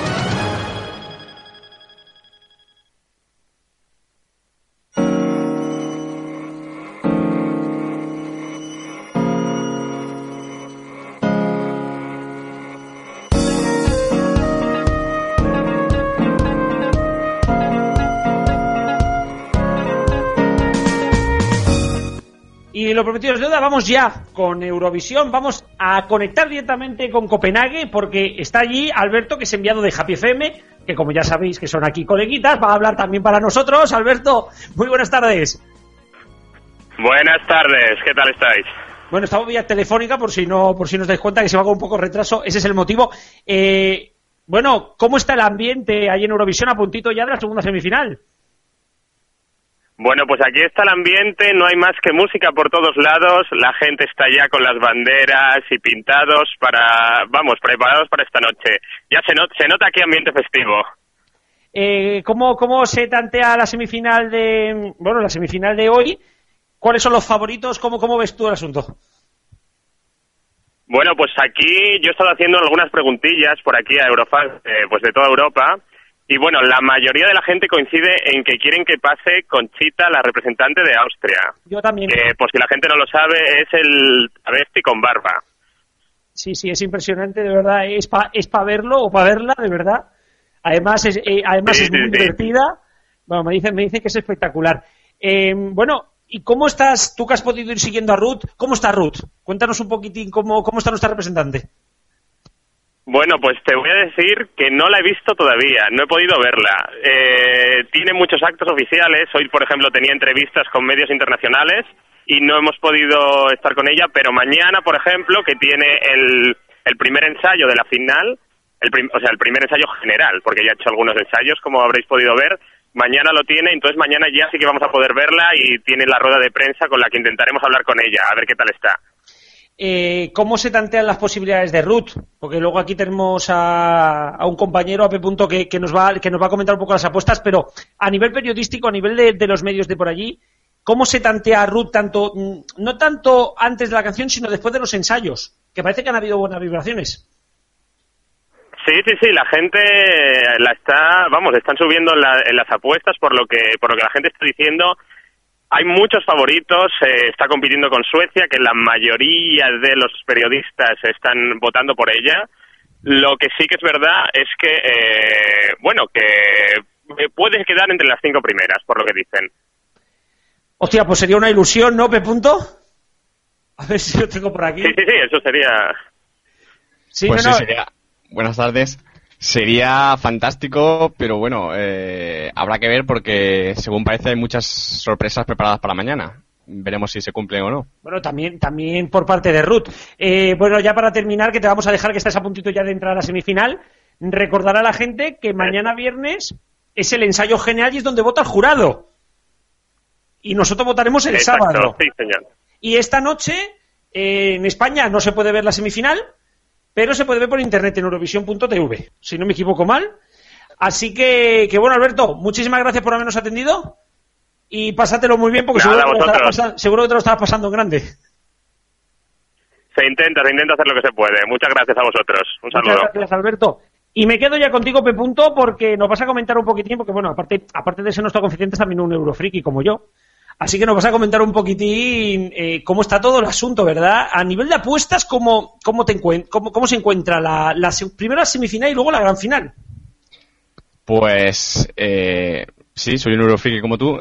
Lo prometido es deuda, vamos ya con Eurovisión. Vamos a conectar directamente con Copenhague porque está allí Alberto, que es enviado de Happy FM, que como ya sabéis que son aquí coleguitas, va a hablar también para nosotros. Alberto, muy buenas tardes. Buenas tardes, ¿qué tal estáis? Bueno, estamos vía telefónica por si no, por si nos dais cuenta que se va con un poco de retraso. Ese es el motivo. Eh, bueno, ¿cómo está el ambiente ahí en Eurovisión a puntito ya de la segunda semifinal? Bueno, pues aquí está el ambiente, no hay más que música por todos lados, la gente está ya con las banderas y pintados para, vamos, preparados para esta noche. Ya se, not- se nota aquí ambiente festivo. Eh, ¿cómo, ¿Cómo se tantea la semifinal de, bueno, la semifinal de hoy? ¿Cuáles son los favoritos? ¿Cómo, cómo ves tú el asunto? Bueno, pues aquí yo he estado haciendo algunas preguntillas por aquí a Eurofans, eh, pues de toda Europa, y bueno, la mayoría de la gente coincide en que quieren que pase Conchita, la representante de Austria. Yo también. Por si la gente no lo sabe, es el travesti con barba. Sí, sí, es impresionante, de verdad. Es para es pa verlo o para verla, de verdad. Además es, eh, además Sí, es sí, muy sí. divertida. Bueno, me dicen, me dicen que es espectacular. Eh, bueno, ¿y cómo estás, tú que has podido ir siguiendo a Ruth? ¿Cómo está Ruth? Cuéntanos un poquitín cómo, cómo está nuestra representante. Bueno, pues te voy a decir que no la he visto todavía, no he podido verla. Eh, tiene muchos actos oficiales, hoy por ejemplo tenía entrevistas con medios internacionales y no hemos podido estar con ella, pero mañana por ejemplo, que tiene el, primer ensayo de la final, el prim- o sea, el primer ensayo general, porque ya ha hecho algunos ensayos, como habréis podido ver, mañana lo tiene, entonces mañana ya sí que vamos a poder verla y tiene la rueda de prensa con la que intentaremos hablar con ella, a ver qué tal está. Eh, ¿Cómo se tantean las posibilidades de Ruth? Porque luego aquí tenemos a, un compañero, a P. Que, que nos va, que nos va a comentar un poco las apuestas, pero a nivel periodístico, a nivel de, los medios de por allí, ¿cómo se tantea Ruth tanto, mm, no tanto antes de la canción, sino después de los ensayos? Que parece que han habido buenas vibraciones. Sí, sí, sí, la gente la está, vamos, están subiendo en, la- en las apuestas por lo que por lo que la gente está diciendo. Hay muchos favoritos, eh, está compitiendo con Suecia, que la mayoría de los periodistas están votando por ella. Lo que sí que es verdad es que, eh, bueno, que eh, puede quedar entre las cinco primeras, por lo que dicen. Hostia, pues sería una ilusión, ¿no, P. Punto? A ver si lo tengo por aquí. Sí, sí, sí, eso sería. Sí, pues no, sí, no, sería. Buenas tardes. Sería fantástico, pero bueno, eh, habrá que ver porque según parece hay muchas sorpresas preparadas para mañana. Veremos si se cumplen o no. Bueno, también, también por parte de Ruth. Eh, bueno, ya para terminar, que te vamos a dejar que estás a puntito ya de entrar a la semifinal, recordar a la gente que mañana viernes es el ensayo general y es donde vota el jurado. Y nosotros votaremos el Exacto, sábado. sí, señor. Y esta noche, eh, en España no se puede ver la semifinal, pero se puede ver por internet en Eurovisión.tv, si no me equivoco mal. Así que, que bueno, Alberto, muchísimas gracias por habernos atendido y pásatelo muy bien porque Nada, seguro que, te estarás pasando, seguro que te lo estabas pasando en grande. Se intenta, se intenta hacer lo que se puede. Muchas gracias a vosotros. Un Muchas saludo. gracias, Alberto. Y me quedo ya contigo, P. Punto, porque nos vas a comentar un poquitín, porque bueno, aparte, aparte de ser nuestro confidente, también un eurofriki como yo. Así que nos vas a comentar un poquitín eh, cómo está todo el asunto, ¿verdad? A nivel de apuestas, ¿cómo, cómo, te cómo, cómo se encuentra la, la semifinal y luego la gran final? Pues eh, sí, soy un eurofriki como tú.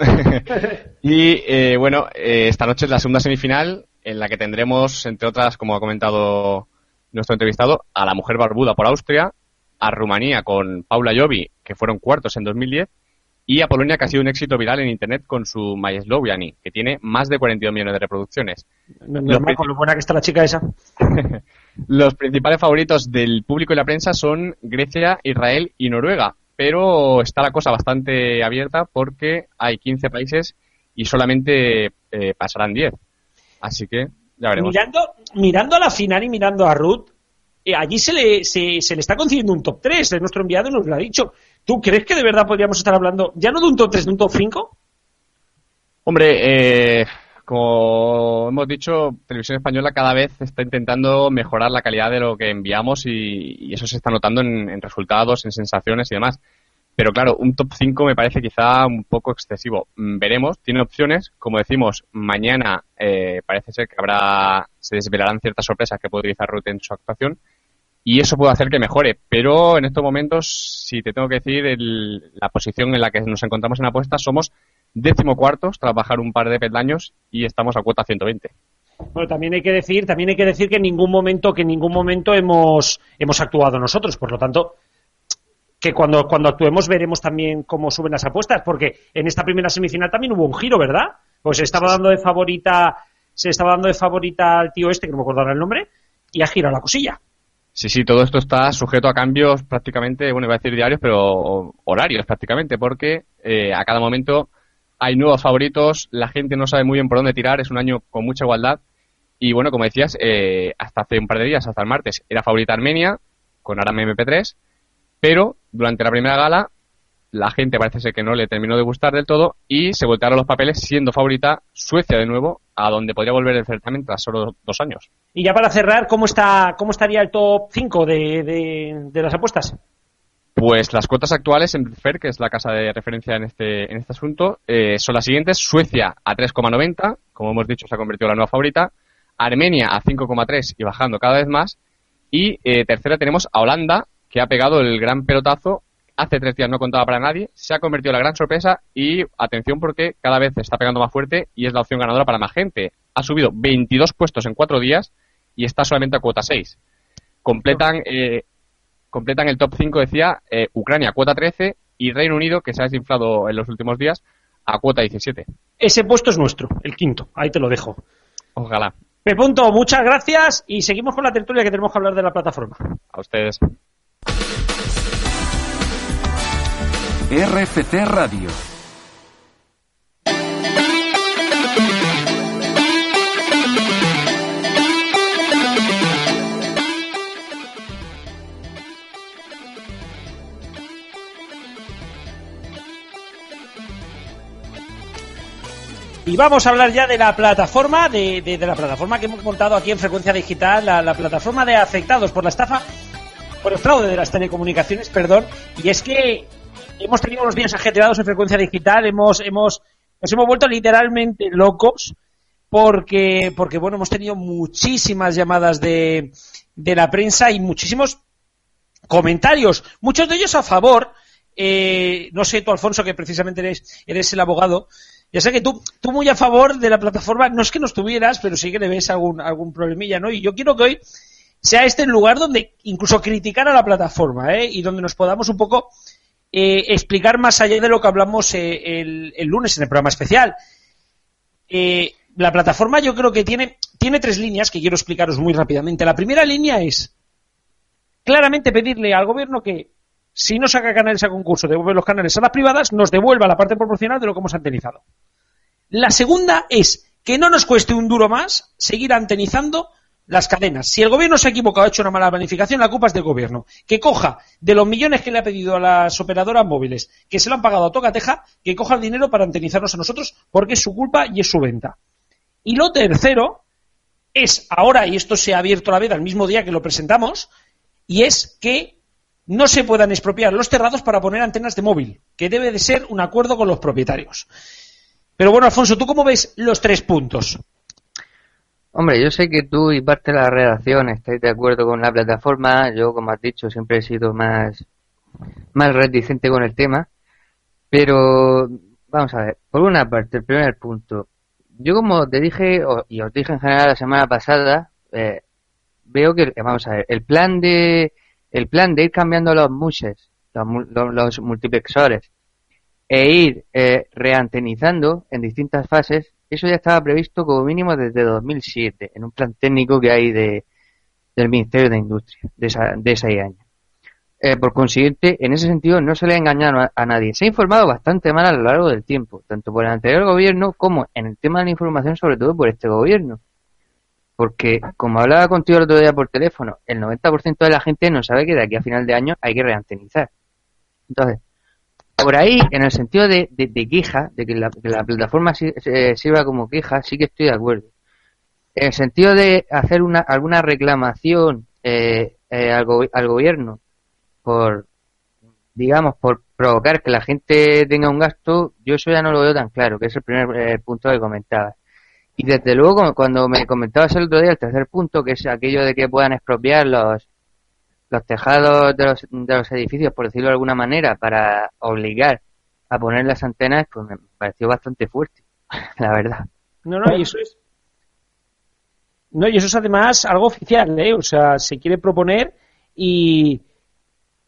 y eh, bueno, eh, esta noche es la segunda semifinal en la que tendremos, entre otras, como ha comentado nuestro entrevistado, a la mujer barbuda por Austria, a Rumanía con Paula Jovi, que fueron cuartos en 2010, y a Polonia, que ha sido un éxito viral en Internet con su My Slowiani, que tiene más de 42 millones de reproducciones. Normal, con lo buena que está la chica esa. Los principales favoritos del público y la prensa son Grecia, Israel y Noruega, pero está la cosa bastante abierta porque hay 15 países y solamente eh, pasarán 10. Así que ya veremos. Mirando, mirando a la final y mirando a Ruth, eh, allí se le, se, se le está concediendo un top 3. De nuestro enviado nos lo ha dicho. ¿Tú crees que de verdad podríamos estar hablando ya no de un top 3, de un top 5? Hombre, eh, como hemos dicho, Televisión Española cada vez está intentando mejorar la calidad de lo que enviamos y, eso se está notando en, en resultados, en sensaciones y demás. Pero claro, un top 5 me parece quizá un poco excesivo. Mm, Veremos, tiene opciones. Como decimos, mañana eh, parece ser que habrá, se desvelarán ciertas sorpresas que puede utilizar Ruth en su actuación y eso puede hacer que mejore. Pero en estos momentos, si te tengo que decir, el- la posición en la que nos encontramos en apuestas somos décimo cuartos tras bajar un par de peldaños y estamos a cuota 120. Bueno, también hay que decir, también hay que decir que en ningún momento, que en ningún momento hemos, hemos actuado nosotros. Por lo tanto, que cuando, cuando actuemos veremos también cómo suben las apuestas, porque en esta primera semifinal también hubo un giro, ¿verdad? Pues estaba dando de favorita, se estaba dando de favorita al tío este, que no me acuerdo ahora el nombre, y ha girado la cosilla. Sí, sí, todo esto está sujeto a cambios prácticamente, bueno, iba a decir diarios, pero horarios prácticamente, porque eh, a cada momento hay nuevos favoritos, la gente no sabe muy bien por dónde tirar, es un año con mucha igualdad. Y bueno, como decías, eh, hasta hace un par de días, hasta el martes, era favorita Armenia, con Aram MP3, pero durante la primera gala la gente parece ser que no le terminó de gustar del todo y se voltearon los papeles siendo favorita Suecia de nuevo, a donde podría volver el certamen tras solo dos años. Y ya para cerrar, ¿cómo, está, cómo estaría el top 5 de, de, de las apuestas? Pues las cuotas actuales en FER, que es la casa de referencia en este, en este asunto, eh, son las siguientes. Suecia a 3,90, como hemos dicho, se ha convertido en la nueva favorita. Armenia a 5,3 y bajando cada vez más. Y eh, tercera tenemos a Holanda, que ha pegado el gran pelotazo. Hace tres días no contaba para nadie, se ha convertido en la gran sorpresa y atención porque cada vez está pegando más fuerte y es la opción ganadora para más gente. Ha subido 22 puestos en cuatro días y está solamente a cuota 6. Completan, eh, completan el top 5, decía, eh, Ucrania cuota 13 y Reino Unido, que se ha desinflado en los últimos días, a cuota 17. Ese puesto es nuestro, el quinto. Ahí te lo dejo. Ojalá. Me punto, muchas gracias y seguimos con la tertulia que tenemos que hablar de la plataforma. A ustedes. RFC Radio. Y vamos a hablar ya de la plataforma, de, de- la plataforma que hemos montado aquí en Frecuencia Digital, la plataforma de afectados por la estafa, por el fraude de las telecomunicaciones, perdón. Y es que hemos tenido unos días ajetreados en Frecuencia Digital, hemos, hemos, nos hemos vuelto literalmente locos porque, porque bueno, hemos tenido muchísimas llamadas de, de la prensa y muchísimos comentarios, muchos de ellos a favor. Eh, no sé tú, Alfonso, que precisamente eres, eres el abogado. Ya sé que tú, tú muy a favor de la plataforma, no es que no estuvieras, pero sí que le ves algún, algún problemilla, ¿no? Y yo quiero que hoy sea este el lugar donde incluso criticar a la plataforma, ¿eh? Y donde nos podamos un poco eh, explicar más allá de lo que hablamos eh, el, lunes en el programa especial. Eh, la plataforma yo creo que tiene, tiene tres líneas que quiero explicaros muy rápidamente. La primera línea es claramente pedirle al gobierno que si no saca canales a concurso, devuelve los canales a las privadas, nos devuelva la parte proporcional de lo que hemos antenizado. La segunda es que no nos cueste un duro más seguir antenizando las cadenas. Si el gobierno se ha equivocado, ha hecho una mala planificación, la culpa es del gobierno. Que coja de los millones que le ha pedido a las operadoras móviles, que se lo han pagado a tocateja, que coja el dinero para antenizarnos a nosotros, porque es su culpa y es su venta. Y lo tercero es ahora, y esto se ha abierto la vez al mismo día que lo presentamos, y es que no se puedan expropiar los terrados para poner antenas de móvil, que debe de ser un acuerdo con los propietarios. Pero bueno, Alfonso, ¿tú cómo ves los tres puntos? Hombre, yo sé que tú y parte de la redacción estáis de acuerdo con la plataforma. Yo, como has dicho, siempre he sido más, más reticente con el tema. Pero, vamos a ver, por una parte, el primer punto. Yo, como te dije, y os dije en general la semana pasada, eh, veo que, vamos a ver, el plan de, el plan de ir cambiando los mushes, los, los- los multiplexores, e ir eh, reantenizando en distintas fases, eso ya estaba previsto como mínimo desde 2007, en un plan técnico que hay de, del Ministerio de Industria, de, esa, de ese año. Eh, por consiguiente, en ese sentido no se le ha engañado a, a nadie. Se ha informado bastante mal a lo largo del tiempo, tanto por el anterior gobierno como en el tema de la información, sobre todo por este gobierno. Porque, como hablaba contigo el otro día por teléfono, el 90% de la gente no sabe que de aquí a final de año hay que reantenizar. Entonces, por ahí, en el sentido de, de, queja, de que la, que la plataforma si- sirva como queja, sí que estoy de acuerdo. En el sentido de hacer una, alguna reclamación eh, eh, al, al gobierno por, digamos, por provocar que la gente tenga un gasto, yo eso ya no lo veo tan claro, que es el primer eh, punto que comentaba. Y desde luego, cuando me comentabas el otro día, el tercer punto, que es aquello de que puedan expropiar los, los tejados de los, de los edificios, por decirlo de alguna manera, para obligar a poner las antenas, pues me pareció bastante fuerte, la verdad. No, no, y eso es. No, y eso es además algo oficial, ¿eh? O sea, se quiere proponer y,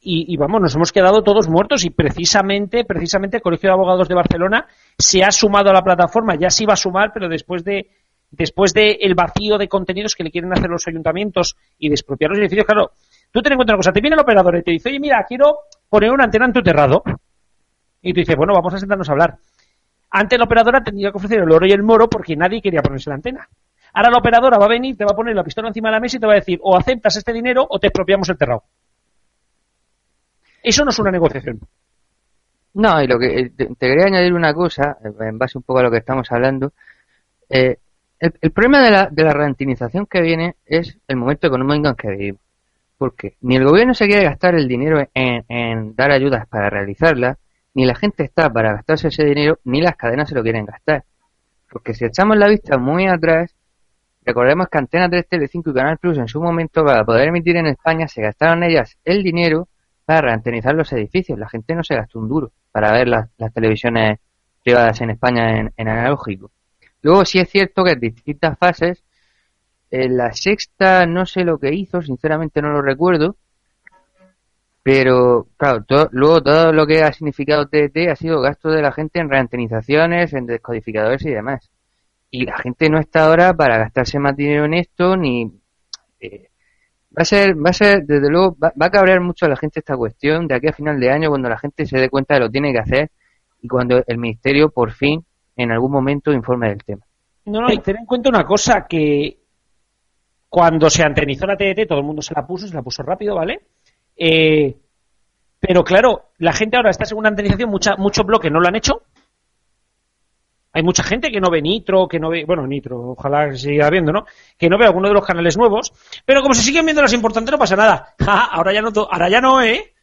y, vamos, nos hemos quedado todos muertos y precisamente, precisamente el Colegio de Abogados de Barcelona se ha sumado a la plataforma, ya se iba a sumar, pero después de, después del vacío de contenidos que le quieren hacer los ayuntamientos y de expropiar los edificios, claro, tú ten en cuenta una cosa, te viene el operador y te dice, oye, mira, quiero poner una antena en tu terrado. Y tú dices, bueno, vamos a sentarnos a hablar. Antes la operadora tendría que ofrecer el oro y el moro porque nadie quería ponerse la antena. Ahora la operadora va a venir, te va a poner la pistola encima de la mesa y te va a decir, o aceptas este dinero o te expropiamos el terrado. Eso no es una negociación. No, y lo que eh, te, quería añadir una cosa, eh, en base un poco a lo que estamos hablando. Eh, el, problema de la, de la rentinización que viene es el momento económico en que vivimos. Porque ni el gobierno se quiere gastar el dinero en, dar ayudas para realizarla, ni la gente está para gastarse ese dinero, ni las cadenas se lo quieren gastar. Porque si echamos la vista muy atrás, recordemos que Antena 3, Tele5 y Canal Plus en su momento para poder emitir en España se gastaron ellas el dinero para reantenizar los edificios. La gente no se gastó un duro para ver las, las televisiones privadas en España en, en analógico. Luego sí es cierto que en distintas fases, en la sexta no sé lo que hizo, sinceramente no lo recuerdo, pero claro, to- luego todo lo que ha significado TDT ha sido gasto de la gente en reantenizaciones, en descodificadores y demás. Y la gente no está ahora para gastarse más dinero en esto, ni... eh, va a ser, va a ser, desde luego, va, va a cabrear mucho a la gente esta cuestión de aquí a final de año cuando la gente se dé cuenta de lo que tiene que hacer y cuando el ministerio por fin en algún momento informe del tema. No, no, y ten en cuenta una cosa, que cuando se antenizó la TDT todo el mundo se la puso, se la puso rápido, ¿vale? Eh, pero claro, la gente ahora está segunda antenización, mucha, mucho bloque no lo han hecho. Hay mucha gente que no ve Nitro, que no ve, bueno, Nitro, ojalá siga viendo, ¿no? Que no ve alguno de los canales nuevos, pero como se siguen viendo las importantes no pasa nada. Ahora ya no, ahora ya no, ¿eh?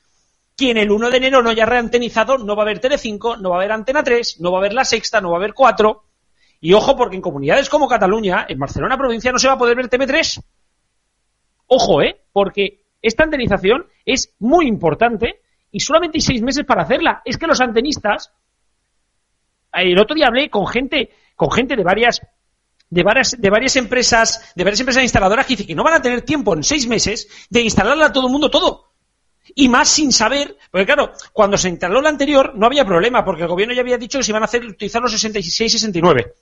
Quien el 1 de enero no haya reantenizado no va a ver Telecinco, no va a ver Antena 3, no va a ver La Sexta, no va a ver 4. Y ojo, porque en comunidades como Cataluña, en Barcelona provincia, no se va a poder ver TV3. Ojo, ¿eh? Porque esta antenización es muy importante y solamente hay seis meses para hacerla. Es que los antenistas, el otro día hablé con gente, con gente de varias, de varias, de varias empresas, de varias empresas instaladoras que dicen que no van a tener tiempo en seis meses de instalarla a todo el mundo todo. Y más sin saber, porque claro, cuando se instaló la anterior no había problema, porque el gobierno ya había dicho que se iban a hacer utilizar los 66 y 69.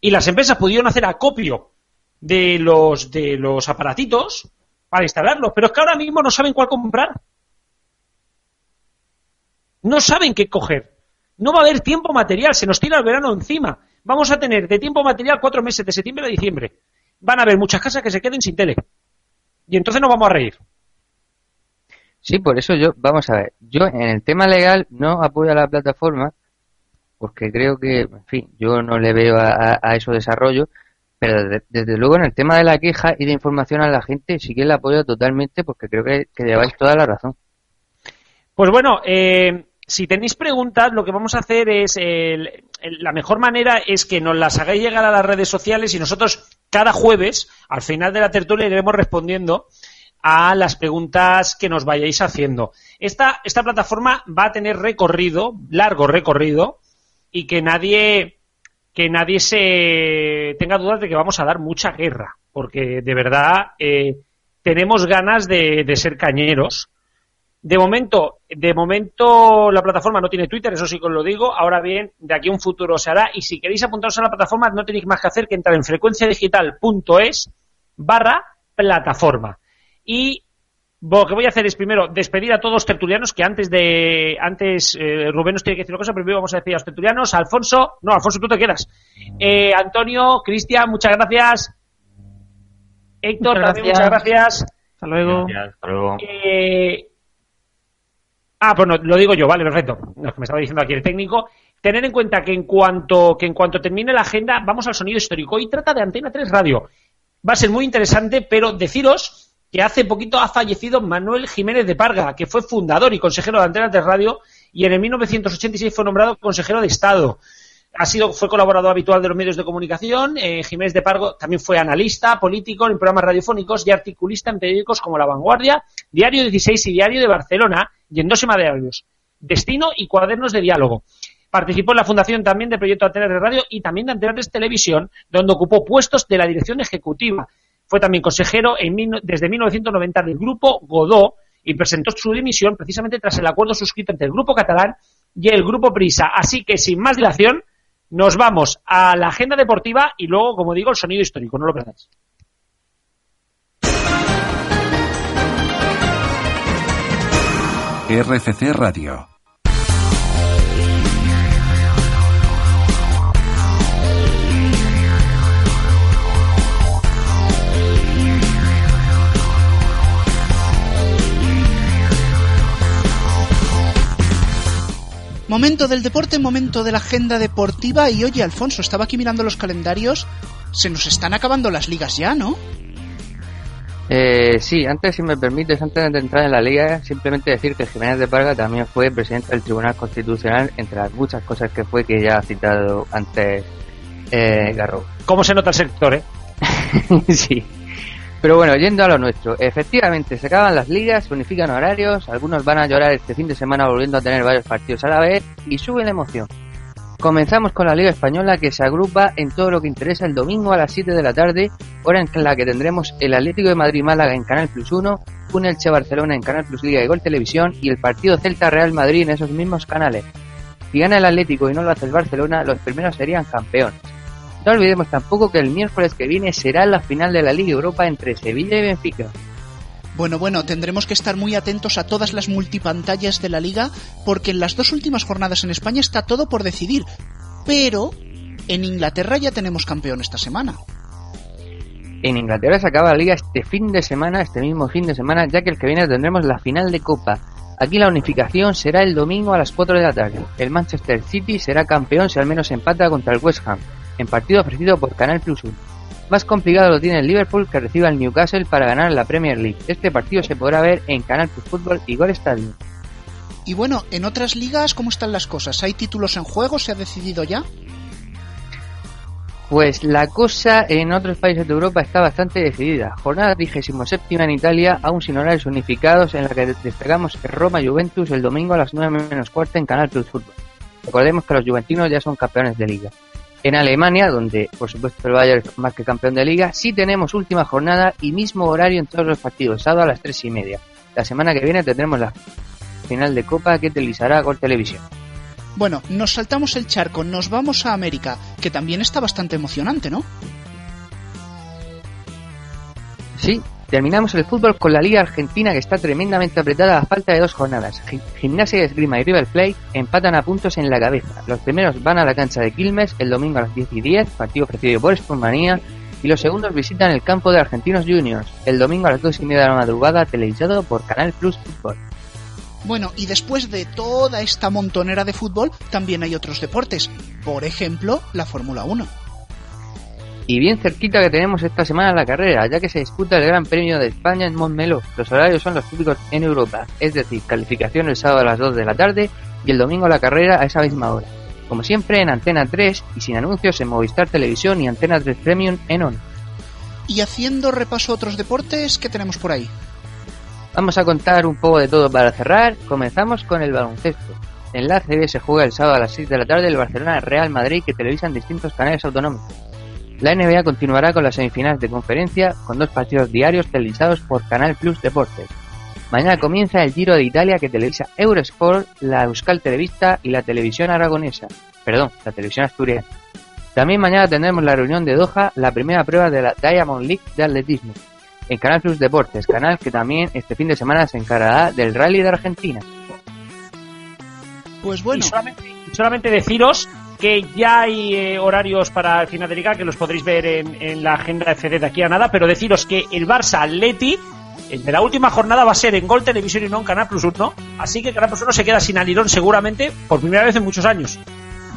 Y las empresas pudieron hacer acopio de los, de los aparatitos para instalarlos, pero es que ahora mismo no saben cuál comprar. No saben qué coger. No va a haber tiempo material, se nos tira el verano encima. Vamos a tener de tiempo material cuatro meses, de septiembre a diciembre. Van a haber muchas casas que se queden sin tele. Y entonces nos vamos a reír. Sí, por eso yo, vamos a ver, yo en el tema legal no apoyo a la plataforma porque creo que, en fin, yo no le veo a, a, a eso desarrollo, pero desde, desde, luego en el tema de la queja y de información a la gente sí que la apoyo totalmente porque creo que, lleváis toda la razón. Pues bueno, eh, si tenéis preguntas, lo que vamos a hacer es, el, la mejor manera es que nos las hagáis llegar a las redes sociales y nosotros cada jueves, al final de la tertulia, iremos respondiendo a las preguntas que nos vayáis haciendo. Esta, esta plataforma va a tener recorrido, largo recorrido, y que nadie, que nadie se tenga dudas de que vamos a dar mucha guerra, porque de verdad eh, tenemos ganas de, de, ser cañeros. De momento, de momento la plataforma no tiene Twitter, eso sí que os lo digo. Ahora bien, de aquí a un futuro se hará. Y si queréis apuntaros a la plataforma, no tenéis más que hacer que entrar en frecuenciadigital.es barra plataforma. Y lo que voy a hacer es primero despedir a todos los tertulianos que antes de antes eh, Rubén nos tiene que decir una cosa, pero primero vamos a despedir a los tertulianos. Alfonso, no, Alfonso, tú te quedas. Eh, Antonio, Cristian, muchas gracias. Héctor, muchas también muchas gracias. Hasta luego. Gracias, hasta luego. Eh, ah, pues no, lo digo yo, vale, perfecto. Es que me estaba diciendo aquí el técnico. Tener en cuenta que en cuanto que en cuanto termine la agenda, vamos al sonido histórico. Y trata de Antena 3 Radio. Va a ser muy interesante, pero deciros que hace poquito ha fallecido Manuel Jiménez de Parga, que fue fundador y consejero de Antena 3 Radio y en el 1986 fue nombrado consejero de Estado. Ha sido, fue colaborador habitual de los medios de comunicación. Eh, Jiménez de Pargo también fue analista, político en programas radiofónicos y articulista en periódicos como La Vanguardia, Diario 16 y Diario de Barcelona y en dos diarios, Destino y Cuadernos de Diálogo. Participó en la fundación también del proyecto Antena 3 Radio y también de Antena 3 Televisión, donde ocupó puestos de la dirección ejecutiva. Fue también consejero en, desde 1990 del Grupo Godó y presentó su dimisión precisamente tras el acuerdo suscrito entre el Grupo Catalán y el Grupo Prisa. Así que, sin más dilación, Nos vamos a la agenda deportiva y luego, como digo, el sonido histórico, no lo perdáis. RCC Radio. Momento del deporte, momento de la agenda deportiva y oye, Alfonso, estaba aquí mirando los calendarios, se nos están acabando las ligas ya, ¿no? Eh, sí, antes, si me permites, antes de entrar en la liga, simplemente decir que Jiménez de Parga también fue presidente del Tribunal Constitucional, entre las muchas cosas que fue que ya ha citado antes eh, Garro. ¿Cómo se nota el sector, eh? sí. Pero bueno, yendo a lo nuestro, efectivamente se acaban las ligas, se unifican horarios, algunos van a llorar este fin de semana volviendo a tener varios partidos a la vez y sube la emoción. Comenzamos con la Liga Española que se agrupa en todo lo que interesa el domingo a las 7 de la tarde, hora en la que tendremos el Atlético de Madrid-Málaga en Canal Plus 1, un Elche Barcelona en Canal Plus Liga y Gol Televisión y el partido Celta-Real Madrid en esos mismos canales. Si gana el Atlético y no lo hace el Barcelona, los primeros serían campeones. No olvidemos tampoco que el miércoles que viene será la final de la Liga Europa entre Sevilla y Benfica. Bueno, bueno, tendremos que estar muy atentos a todas las multipantallas de la liga porque en las dos últimas jornadas en España está todo por decidir. Pero en Inglaterra ya tenemos campeón esta semana. En Inglaterra se acaba la liga este fin de semana, este mismo fin de semana, ya que el que viene tendremos la final de Copa. Aquí la unificación será el domingo a las 4 de la tarde. El Manchester City será campeón si al menos empata contra el West Ham, en partido ofrecido por Canal Plus 1. Más complicado lo tiene el Liverpool que reciba al Newcastle para ganar la Premier League. Este partido se podrá ver en Canal Plus Fútbol y Gol Stadium. Y bueno, en otras ligas, ¿cómo están las cosas? ¿Hay títulos en juego? ¿Se ha decidido ya? Pues la cosa en otros países de Europa está bastante decidida. Jornada 37 en Italia, aún sin horarios unificados, en la que destacamos Roma Juventus el domingo a las 9 menos cuarta en Canal Plus Fútbol. Recordemos que los juventinos ya son campeones de liga. En Alemania, donde por supuesto el Bayern es más que campeón de liga, sí tenemos última jornada y mismo horario en todos los partidos, sábado a las 3 y media. La semana que viene tendremos la final de Copa que televisará Gol Televisión. Bueno, nos saltamos el charco, nos vamos a América, que también está bastante emocionante, ¿no? Sí, terminamos el fútbol con la Liga Argentina que está tremendamente apretada a falta de dos jornadas. Gi- Gimnasia de Esgrima y River Plate empatan a puntos en la cabeza. Los primeros van a la cancha de Quilmes el domingo a las 10 y 10, partido ofrecido por Sportmanía, y los segundos visitan el campo de Argentinos Juniors el domingo a las 2 y media de la madrugada, televisado por Canal Plus Fútbol. Bueno, y después de toda esta montonera de fútbol, también hay otros deportes. Por ejemplo, la Fórmula 1. Y bien cerquita que tenemos esta semana la carrera, ya que se disputa el Gran Premio de España en Montmeló. Los horarios son los típicos en Europa, es decir, calificación el sábado a las 2 de la tarde y el domingo la carrera a esa misma hora. Como siempre en Antena 3 y sin anuncios en Movistar Televisión y Antena 3 Premium en ON. Y haciendo repaso a otros deportes, ¿qué tenemos por ahí? Vamos a contar un poco de todo para cerrar. Comenzamos con el baloncesto. En la ACB se juega el sábado a las 6 de la tarde el Barcelona Real Madrid que televisan distintos canales autonómicos. La NBA continuará con las semifinales de conferencia con dos partidos diarios televisados por Canal Plus Deportes. Mañana comienza el Giro de Italia que televisa Eurosport, la Euskal Televista y la televisión aragonesa. Perdón, la televisión asturiana. También mañana tendremos la reunión de Doha, la primera prueba de la Diamond League de atletismo. En Canal Plus Deportes, canal que también este fin de semana se encargará del Rally de Argentina. Pues bueno, Y solamente, y solamente deciros que ya hay eh, horarios para el final de liga que los podréis ver en, la agenda FD de aquí a nada, pero deciros que el Barça Atleti de la última jornada va a ser en Gol Televisión y no en Canal Plus 1, así que Canal Plus 1 se queda sin alirón seguramente por primera vez en muchos años.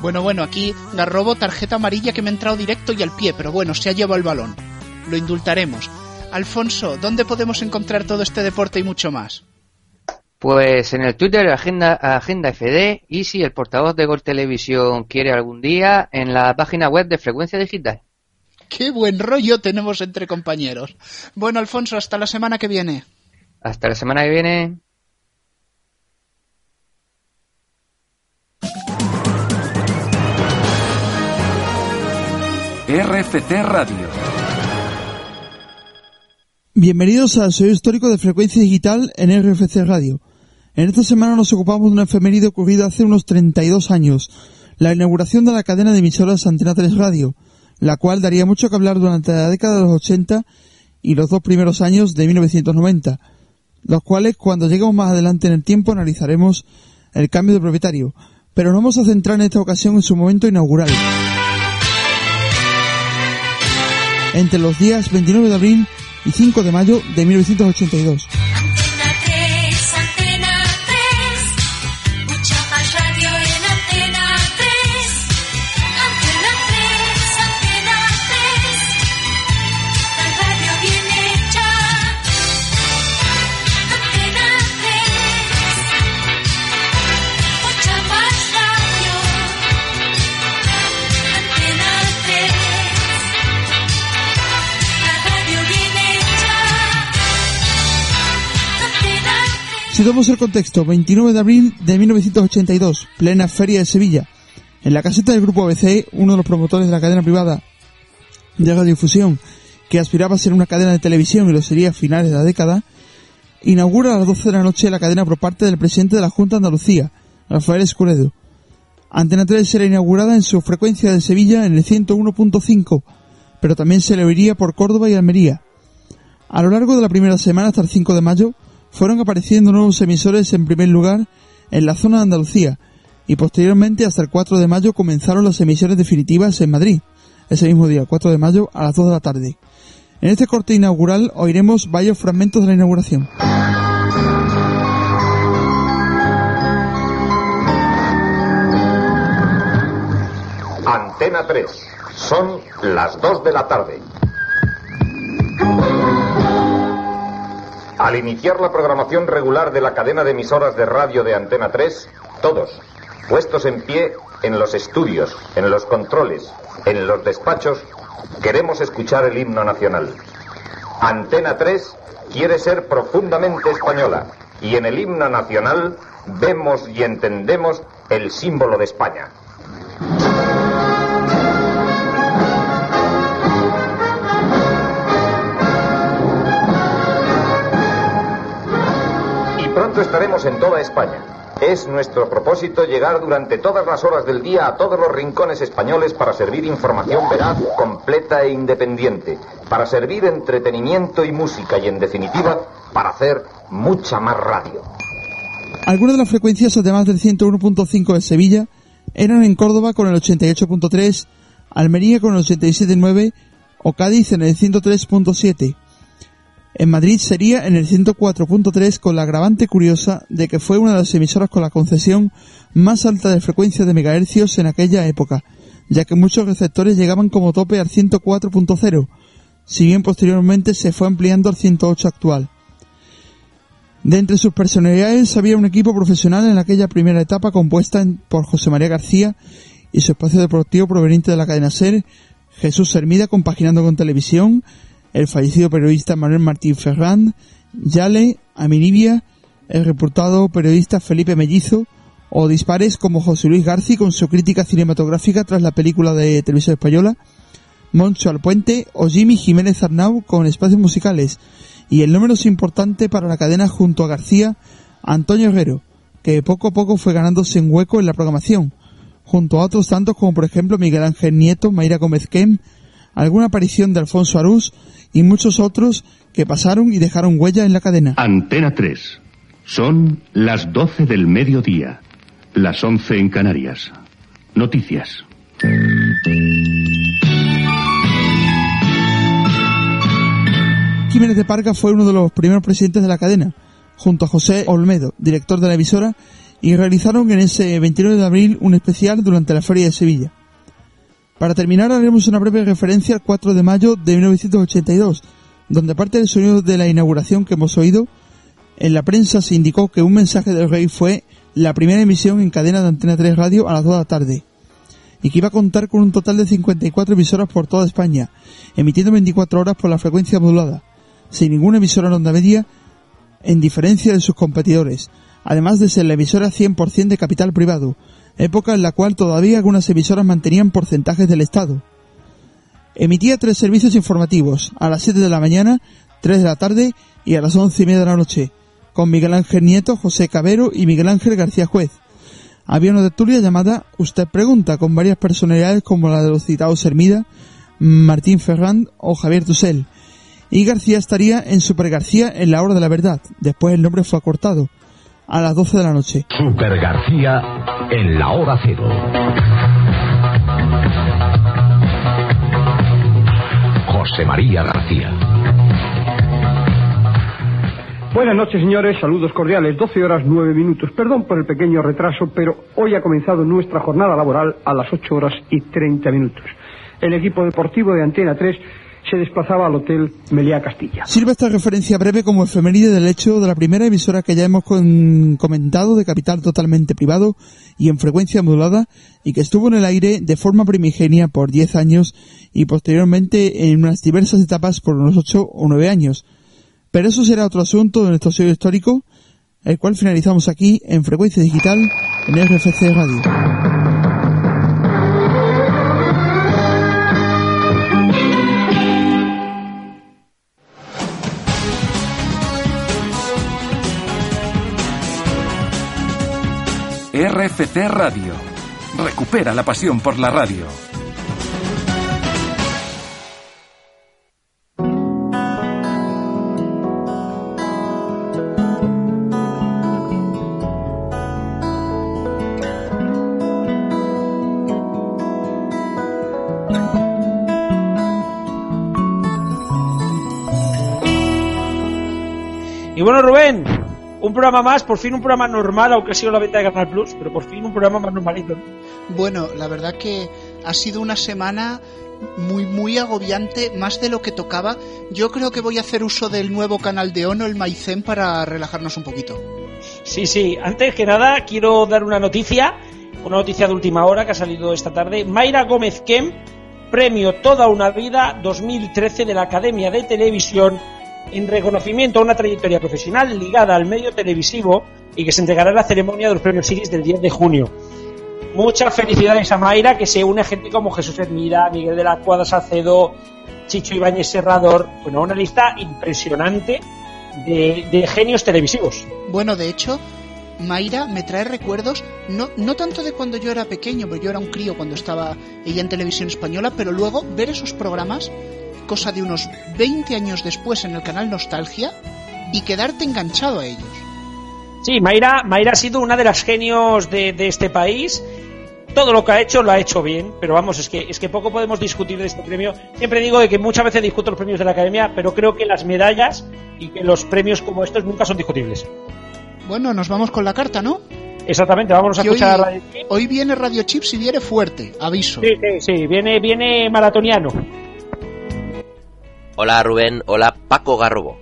bueno, bueno, aquí Garrobo, tarjeta amarilla que me ha entrado directo y al pie, pero bueno, se ha llevado el balón. Lo indultaremos. Alfonso, ¿dónde podemos encontrar todo este deporte y mucho más? Pues en el Twitter Agenda, Agenda FD y si el portavoz de Gol Televisión quiere algún día en la página web de Frecuencia Digital. Qué buen rollo tenemos entre compañeros. Bueno, Alfonso, hasta la semana que viene. Hasta la semana que viene. RFC Radio. Bienvenidos al Soy Histórico de Frecuencia Digital en RFC Radio. En esta semana nos ocupamos de una efeméride ocurrida hace unos 32 años, la inauguración de la cadena de emisoras Antena 3 Radio, la cual daría mucho que hablar durante la década de los 80 y los dos primeros años de 1990, los cuales cuando lleguemos más adelante en el tiempo analizaremos el cambio de propietario, pero nos vamos a centrar en esta ocasión en su momento inaugural. Entre los días 29 de abril y 5 de mayo de 1982. 3. Situamos el contexto, 29 de abril de 1982, plena feria de Sevilla. En la caseta del grupo ABC, uno de los promotores de la cadena privada de radiodifusión, que aspiraba a ser una cadena de televisión y lo sería a finales de la década, inaugura a las 12 de la noche la cadena por parte del presidente de la Junta de Andalucía, Rafael Escuredo. Antena 3 será inaugurada en su frecuencia de Sevilla en el 101.5, pero también se le oiría por Córdoba y Almería. A lo largo de la primera semana hasta el 5 de mayo fueron apareciendo nuevos emisores en primer lugar en la zona de Andalucía y posteriormente hasta el 4 de mayo comenzaron las emisiones definitivas en Madrid, ese mismo día, 4 de mayo a las 2 de la tarde. En este corte inaugural oiremos varios fragmentos de la inauguración. Antena 3. Son las 2 de la tarde. Al iniciar la programación regular de la cadena de emisoras de radio de Antena 3, todos, puestos en pie en los estudios, en los controles, en los despachos, queremos escuchar el himno nacional. Antena 3 quiere ser profundamente española y en el himno nacional vemos y entendemos el símbolo de España. Pronto estaremos en toda España. Es nuestro propósito llegar durante todas las horas del día a todos los rincones españoles para servir información veraz, completa e independiente, para servir entretenimiento y música y, en definitiva, para hacer mucha más radio. Algunas de las frecuencias, además del 101.5 de Sevilla, eran en Córdoba con el 88.3, Almería con el 87.9 o Cádiz en el 103.7. En Madrid sería en el 104.3 con la agravante curiosa de que fue una de las emisoras con la concesión más alta de frecuencia de megahercios en aquella época, ya que muchos receptores llegaban como tope al 104.0, si bien posteriormente se fue ampliando al 108 actual. De entre sus personalidades había un equipo profesional en aquella primera etapa compuesta por José María García y su espacio deportivo proveniente de la cadena SER, Jesús Hermida compaginando con televisión, el fallecido periodista Manuel Martín Ferrand, Yale, Aminibia, el reportado periodista Felipe Mellizo, o dispares como José Luis Garci con su crítica cinematográfica tras la película de televisión española, Moncho Alpuente o Jimmy Jiménez Arnau con espacios musicales, y el número es importante para la cadena junto a García, Antonio Herrero, que poco a poco fue ganándose un hueco en la programación, junto a otros tantos como por ejemplo Miguel Ángel Nieto, Mayra Gómez Kem, alguna aparición de Alfonso Arús y muchos otros que pasaron y dejaron huella en la cadena. Antena 3. Son las 12 del mediodía. Las 11 en Canarias. Noticias. Jiménez de Parga fue uno de los primeros presidentes de la cadena, junto a José Olmedo, director de la emisora, y realizaron en ese 29 de abril un especial durante la Feria de Sevilla. Para terminar haremos una breve referencia al 4 de mayo de 1982, donde aparte del sonido de la inauguración que hemos oído, en la prensa se indicó que un mensaje del rey fue la primera emisión en cadena de Antena 3 Radio a las 2 de la tarde, y que iba a contar con un total de 54 emisoras por toda España, emitiendo 24 horas por la frecuencia modulada, sin ninguna emisora en onda media, en diferencia de sus competidores, además de ser la emisora 100% de capital privado, época en la cual todavía algunas emisoras mantenían porcentajes del Estado. Emitía tres servicios informativos, a las 7 de la mañana, 3 de la tarde y a las 11 y media de la noche, con Miguel Ángel Nieto, José Cabero y Miguel Ángel García Juez. había una tertulia llamada Usted Pregunta, con varias personalidades como la de los citados Hermida, Martín Ferrand o Javier Tusell. Y García estaría en Super García en la hora de la verdad. Después el nombre fue acortado. A las 12 de la noche. Super García en la hora cero. José María García. Buenas noches, señores. Saludos cordiales. 12 horas 9 minutos. Perdón por el pequeño retraso, pero hoy ha comenzado nuestra jornada laboral a las 8 horas y 30 minutos. El equipo deportivo de Antena 3 se desplazaba al Hotel Meliá Castilla. Sirve esta referencia breve como efeméride del hecho de la primera emisora que ya hemos comentado de capital totalmente privado y en frecuencia modulada y que estuvo en el aire de forma primigenia por 10 años y posteriormente en unas diversas etapas por unos 8 o 9 años. Pero eso será otro asunto de nuestro sello histórico, el cual finalizamos aquí en frecuencia digital en RFC Radio. RFC Radio. Recupera la pasión por la radio. Y bueno, Rubén, un programa más, por fin un programa normal, aunque ha sido la venta de Canal Plus, pero por fin un programa más normalito. ¿no? Bueno, la verdad que ha sido una semana muy muy agobiante, más de lo que tocaba. Yo creo que voy a hacer uso del nuevo canal de Ono, el Maicen, para relajarnos un poquito. Sí, sí, antes que nada quiero dar una noticia, una noticia de última hora que ha salido esta tarde. Mayra Gómez Kem, premio Toda una Vida 2013 de la Academia de Televisión en reconocimiento a una trayectoria profesional ligada al medio televisivo y que se entregará en la ceremonia de los premios Iris del 10 de junio. Muchas felicidades a Mayra, que se une gente como Jesús Hermida, Miguel de la Cuadra Salcedo, Chicho Ibáñez Serrador. Bueno, una lista impresionante de, de genios televisivos. Bueno, de hecho, Mayra me trae recuerdos, no, no tanto de cuando yo era pequeño, porque yo era un crío cuando estaba ella en televisión española, pero luego ver esos programas, cosa de unos 20 años después en el canal Nostalgia, y quedarte enganchado a ellos. Sí, Mayra, Mayra ha sido una de las genios de, de este país. Todo lo que ha hecho lo ha hecho bien, pero vamos, es que, es que poco podemos discutir de este premio. Siempre digo de que muchas veces discuto los premios de la academia, pero creo que las medallas y que los premios como estos nunca son discutibles. Bueno, nos vamos con la carta, ¿no? Exactamente, vámonos a Que escuchar hoy, a Radio hoy viene Radio Chips y viene fuerte, aviso. Sí, sí, sí, viene, viene maratoniano. Hola Rubén, hola Paco Garrobo.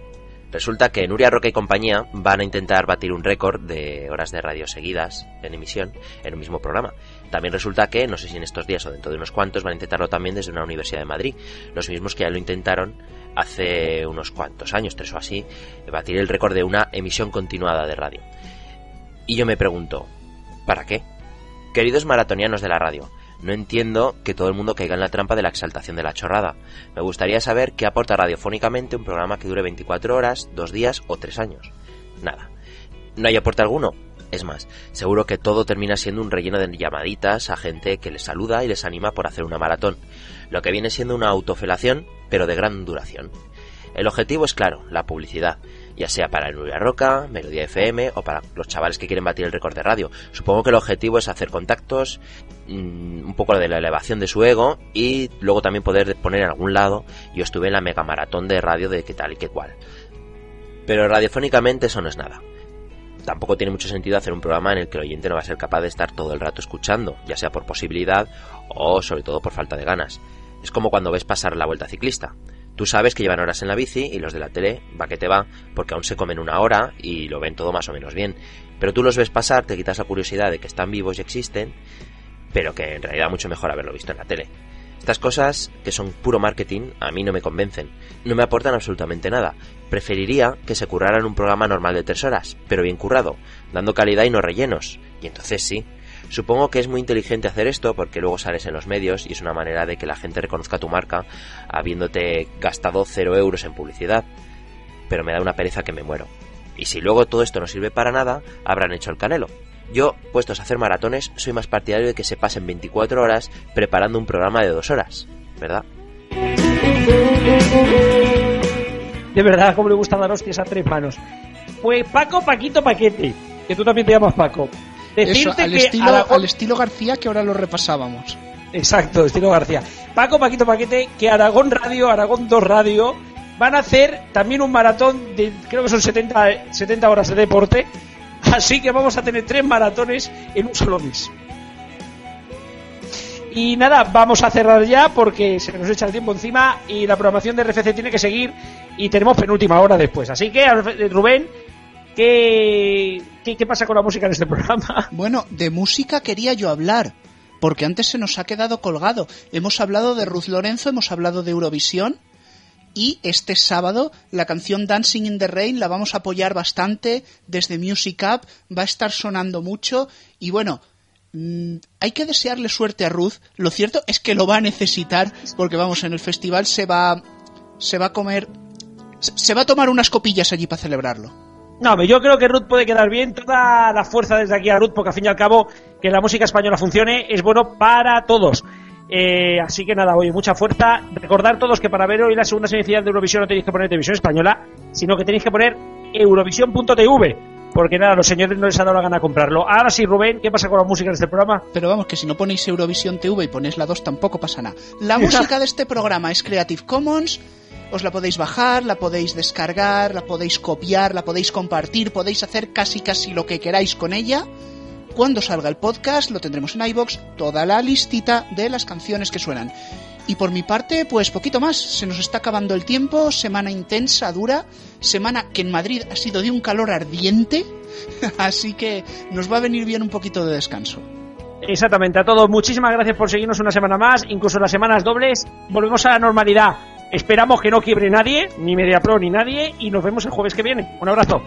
Resulta que Nuria Roca y compañía van a intentar batir un récord de horas de radio seguidas en emisión en un mismo programa. También resulta que, no sé si en estos días o dentro de unos cuantos, van a intentarlo también desde una Universidad de Madrid. Los mismos que ya lo intentaron hace unos cuantos años, tres o así, batir el récord de una emisión continuada de radio. Y yo me pregunto, ¿para qué? Queridos maratonianos de la radio, no entiendo que todo el mundo caiga en la trampa de la exaltación de la chorrada. Me gustaría saber qué aporta radiofónicamente un programa que dure 24 horas, dos días o tres años. Nada. ¿No hay aporte alguno? Es más, seguro que todo termina siendo un relleno de llamaditas a gente que les saluda y les anima por hacer una maratón. Lo que viene siendo una autofelación, pero de gran duración. El objetivo es claro, la publicidad, ya sea para Nuria Roca, Melodía FM o para los chavales que quieren batir el récord de radio. Supongo que el objetivo es hacer contactos, mmm, un poco de la elevación de su ego y luego también poder poner en algún lado yo estuve en la mega maratón de radio de qué tal y qué cual. Pero radiofónicamente eso no es nada. Tampoco tiene mucho sentido hacer un programa en el que el oyente no va a ser capaz de estar todo el rato escuchando, ya sea por posibilidad o sobre todo por falta de ganas. Es como cuando ves pasar la vuelta ciclista. Tú sabes que llevan horas en la bici y los de la tele va que te va porque aún se comen una hora y lo ven todo más o menos bien. Pero tú los ves pasar, te quitas la curiosidad de que están vivos y existen, pero que en realidad mucho mejor haberlo visto en la tele. Estas cosas, que son puro marketing, a mí no me convencen. No me aportan absolutamente nada. Preferiría que se curraran un programa normal de tres horas, pero bien currado, dando calidad y no rellenos. Y entonces sí. Supongo que es muy inteligente hacer esto porque luego sales en los medios y es una manera de que la gente reconozca tu marca habiéndote gastado cero euros en publicidad. Pero me da una pereza que me muero. Y si luego todo esto no sirve para nada, habrán hecho el canelo. Yo, puestos a hacer maratones, soy más partidario de que se pasen 24 horas preparando un programa de dos horas, ¿verdad? De verdad, cómo le gusta dar hostias a tres manos. Pues Paco, Paquito, Paquete, que tú también te llamas Paco. Eso, al, que estilo, al estilo García que ahora lo repasábamos. Exacto, estilo García. Paco, Paquito, Paquete, que Aragón Radio, Aragón 2 Radio, van a hacer también un maratón de, creo que son 70, 70 horas de deporte. Así que vamos a tener tres maratones en un solo mes. Y nada, vamos a cerrar ya porque se nos echa el tiempo encima y la programación de RFC tiene que seguir y tenemos penúltima hora después. Así que, Rubén, ¿qué, pasa con la música en este programa? Bueno, de música quería yo hablar, porque antes se nos ha quedado colgado. Hemos hablado de Ruth Lorenzo, hemos hablado de Eurovisión, y este sábado la canción Dancing in the Rain la vamos a apoyar bastante desde Music Up, va a estar sonando mucho, y bueno, mm, hay que desearle suerte a Ruth. Lo cierto es que lo va a necesitar, porque vamos, en el festival se va, se va a comer, se va a tomar unas copillas allí para celebrarlo. No, yo creo que Ruth puede quedar bien. Toda la fuerza desde aquí a Ruth, porque al fin y al cabo, que la música española funcione es bueno para todos. Eh, así que nada, oye, mucha fuerza. Recordar todos que para ver hoy la segunda semifinal de Eurovisión no tenéis que poner televisión española, sino que tenéis que poner eurovisión.tv. Porque nada, los señores no les ha dado la gana comprarlo. Ahora sí, Rubén, ¿qué pasa con la música en este programa? Pero vamos, que si no ponéis Eurovisión TV y ponéis la 2 tampoco pasa nada. La música de este programa es Creative Commons. Os la podéis bajar, la podéis descargar, la podéis copiar, la podéis compartir, podéis hacer casi casi lo que queráis con ella. Cuando salga el podcast lo tendremos en iBox, toda la listita de las canciones que suenan. Y por mi parte, pues poquito más. Se nos está acabando el tiempo, semana intensa, dura, semana que en Madrid ha sido de un calor ardiente, así que nos va a venir bien un poquito de descanso. Exactamente, a todos, muchísimas gracias por seguirnos una semana más, incluso las semanas dobles. Volvemos a la normalidad. Esperamos que no quiebre nadie, ni MediaPro ni nadie, y nos vemos el jueves que viene. Un abrazo.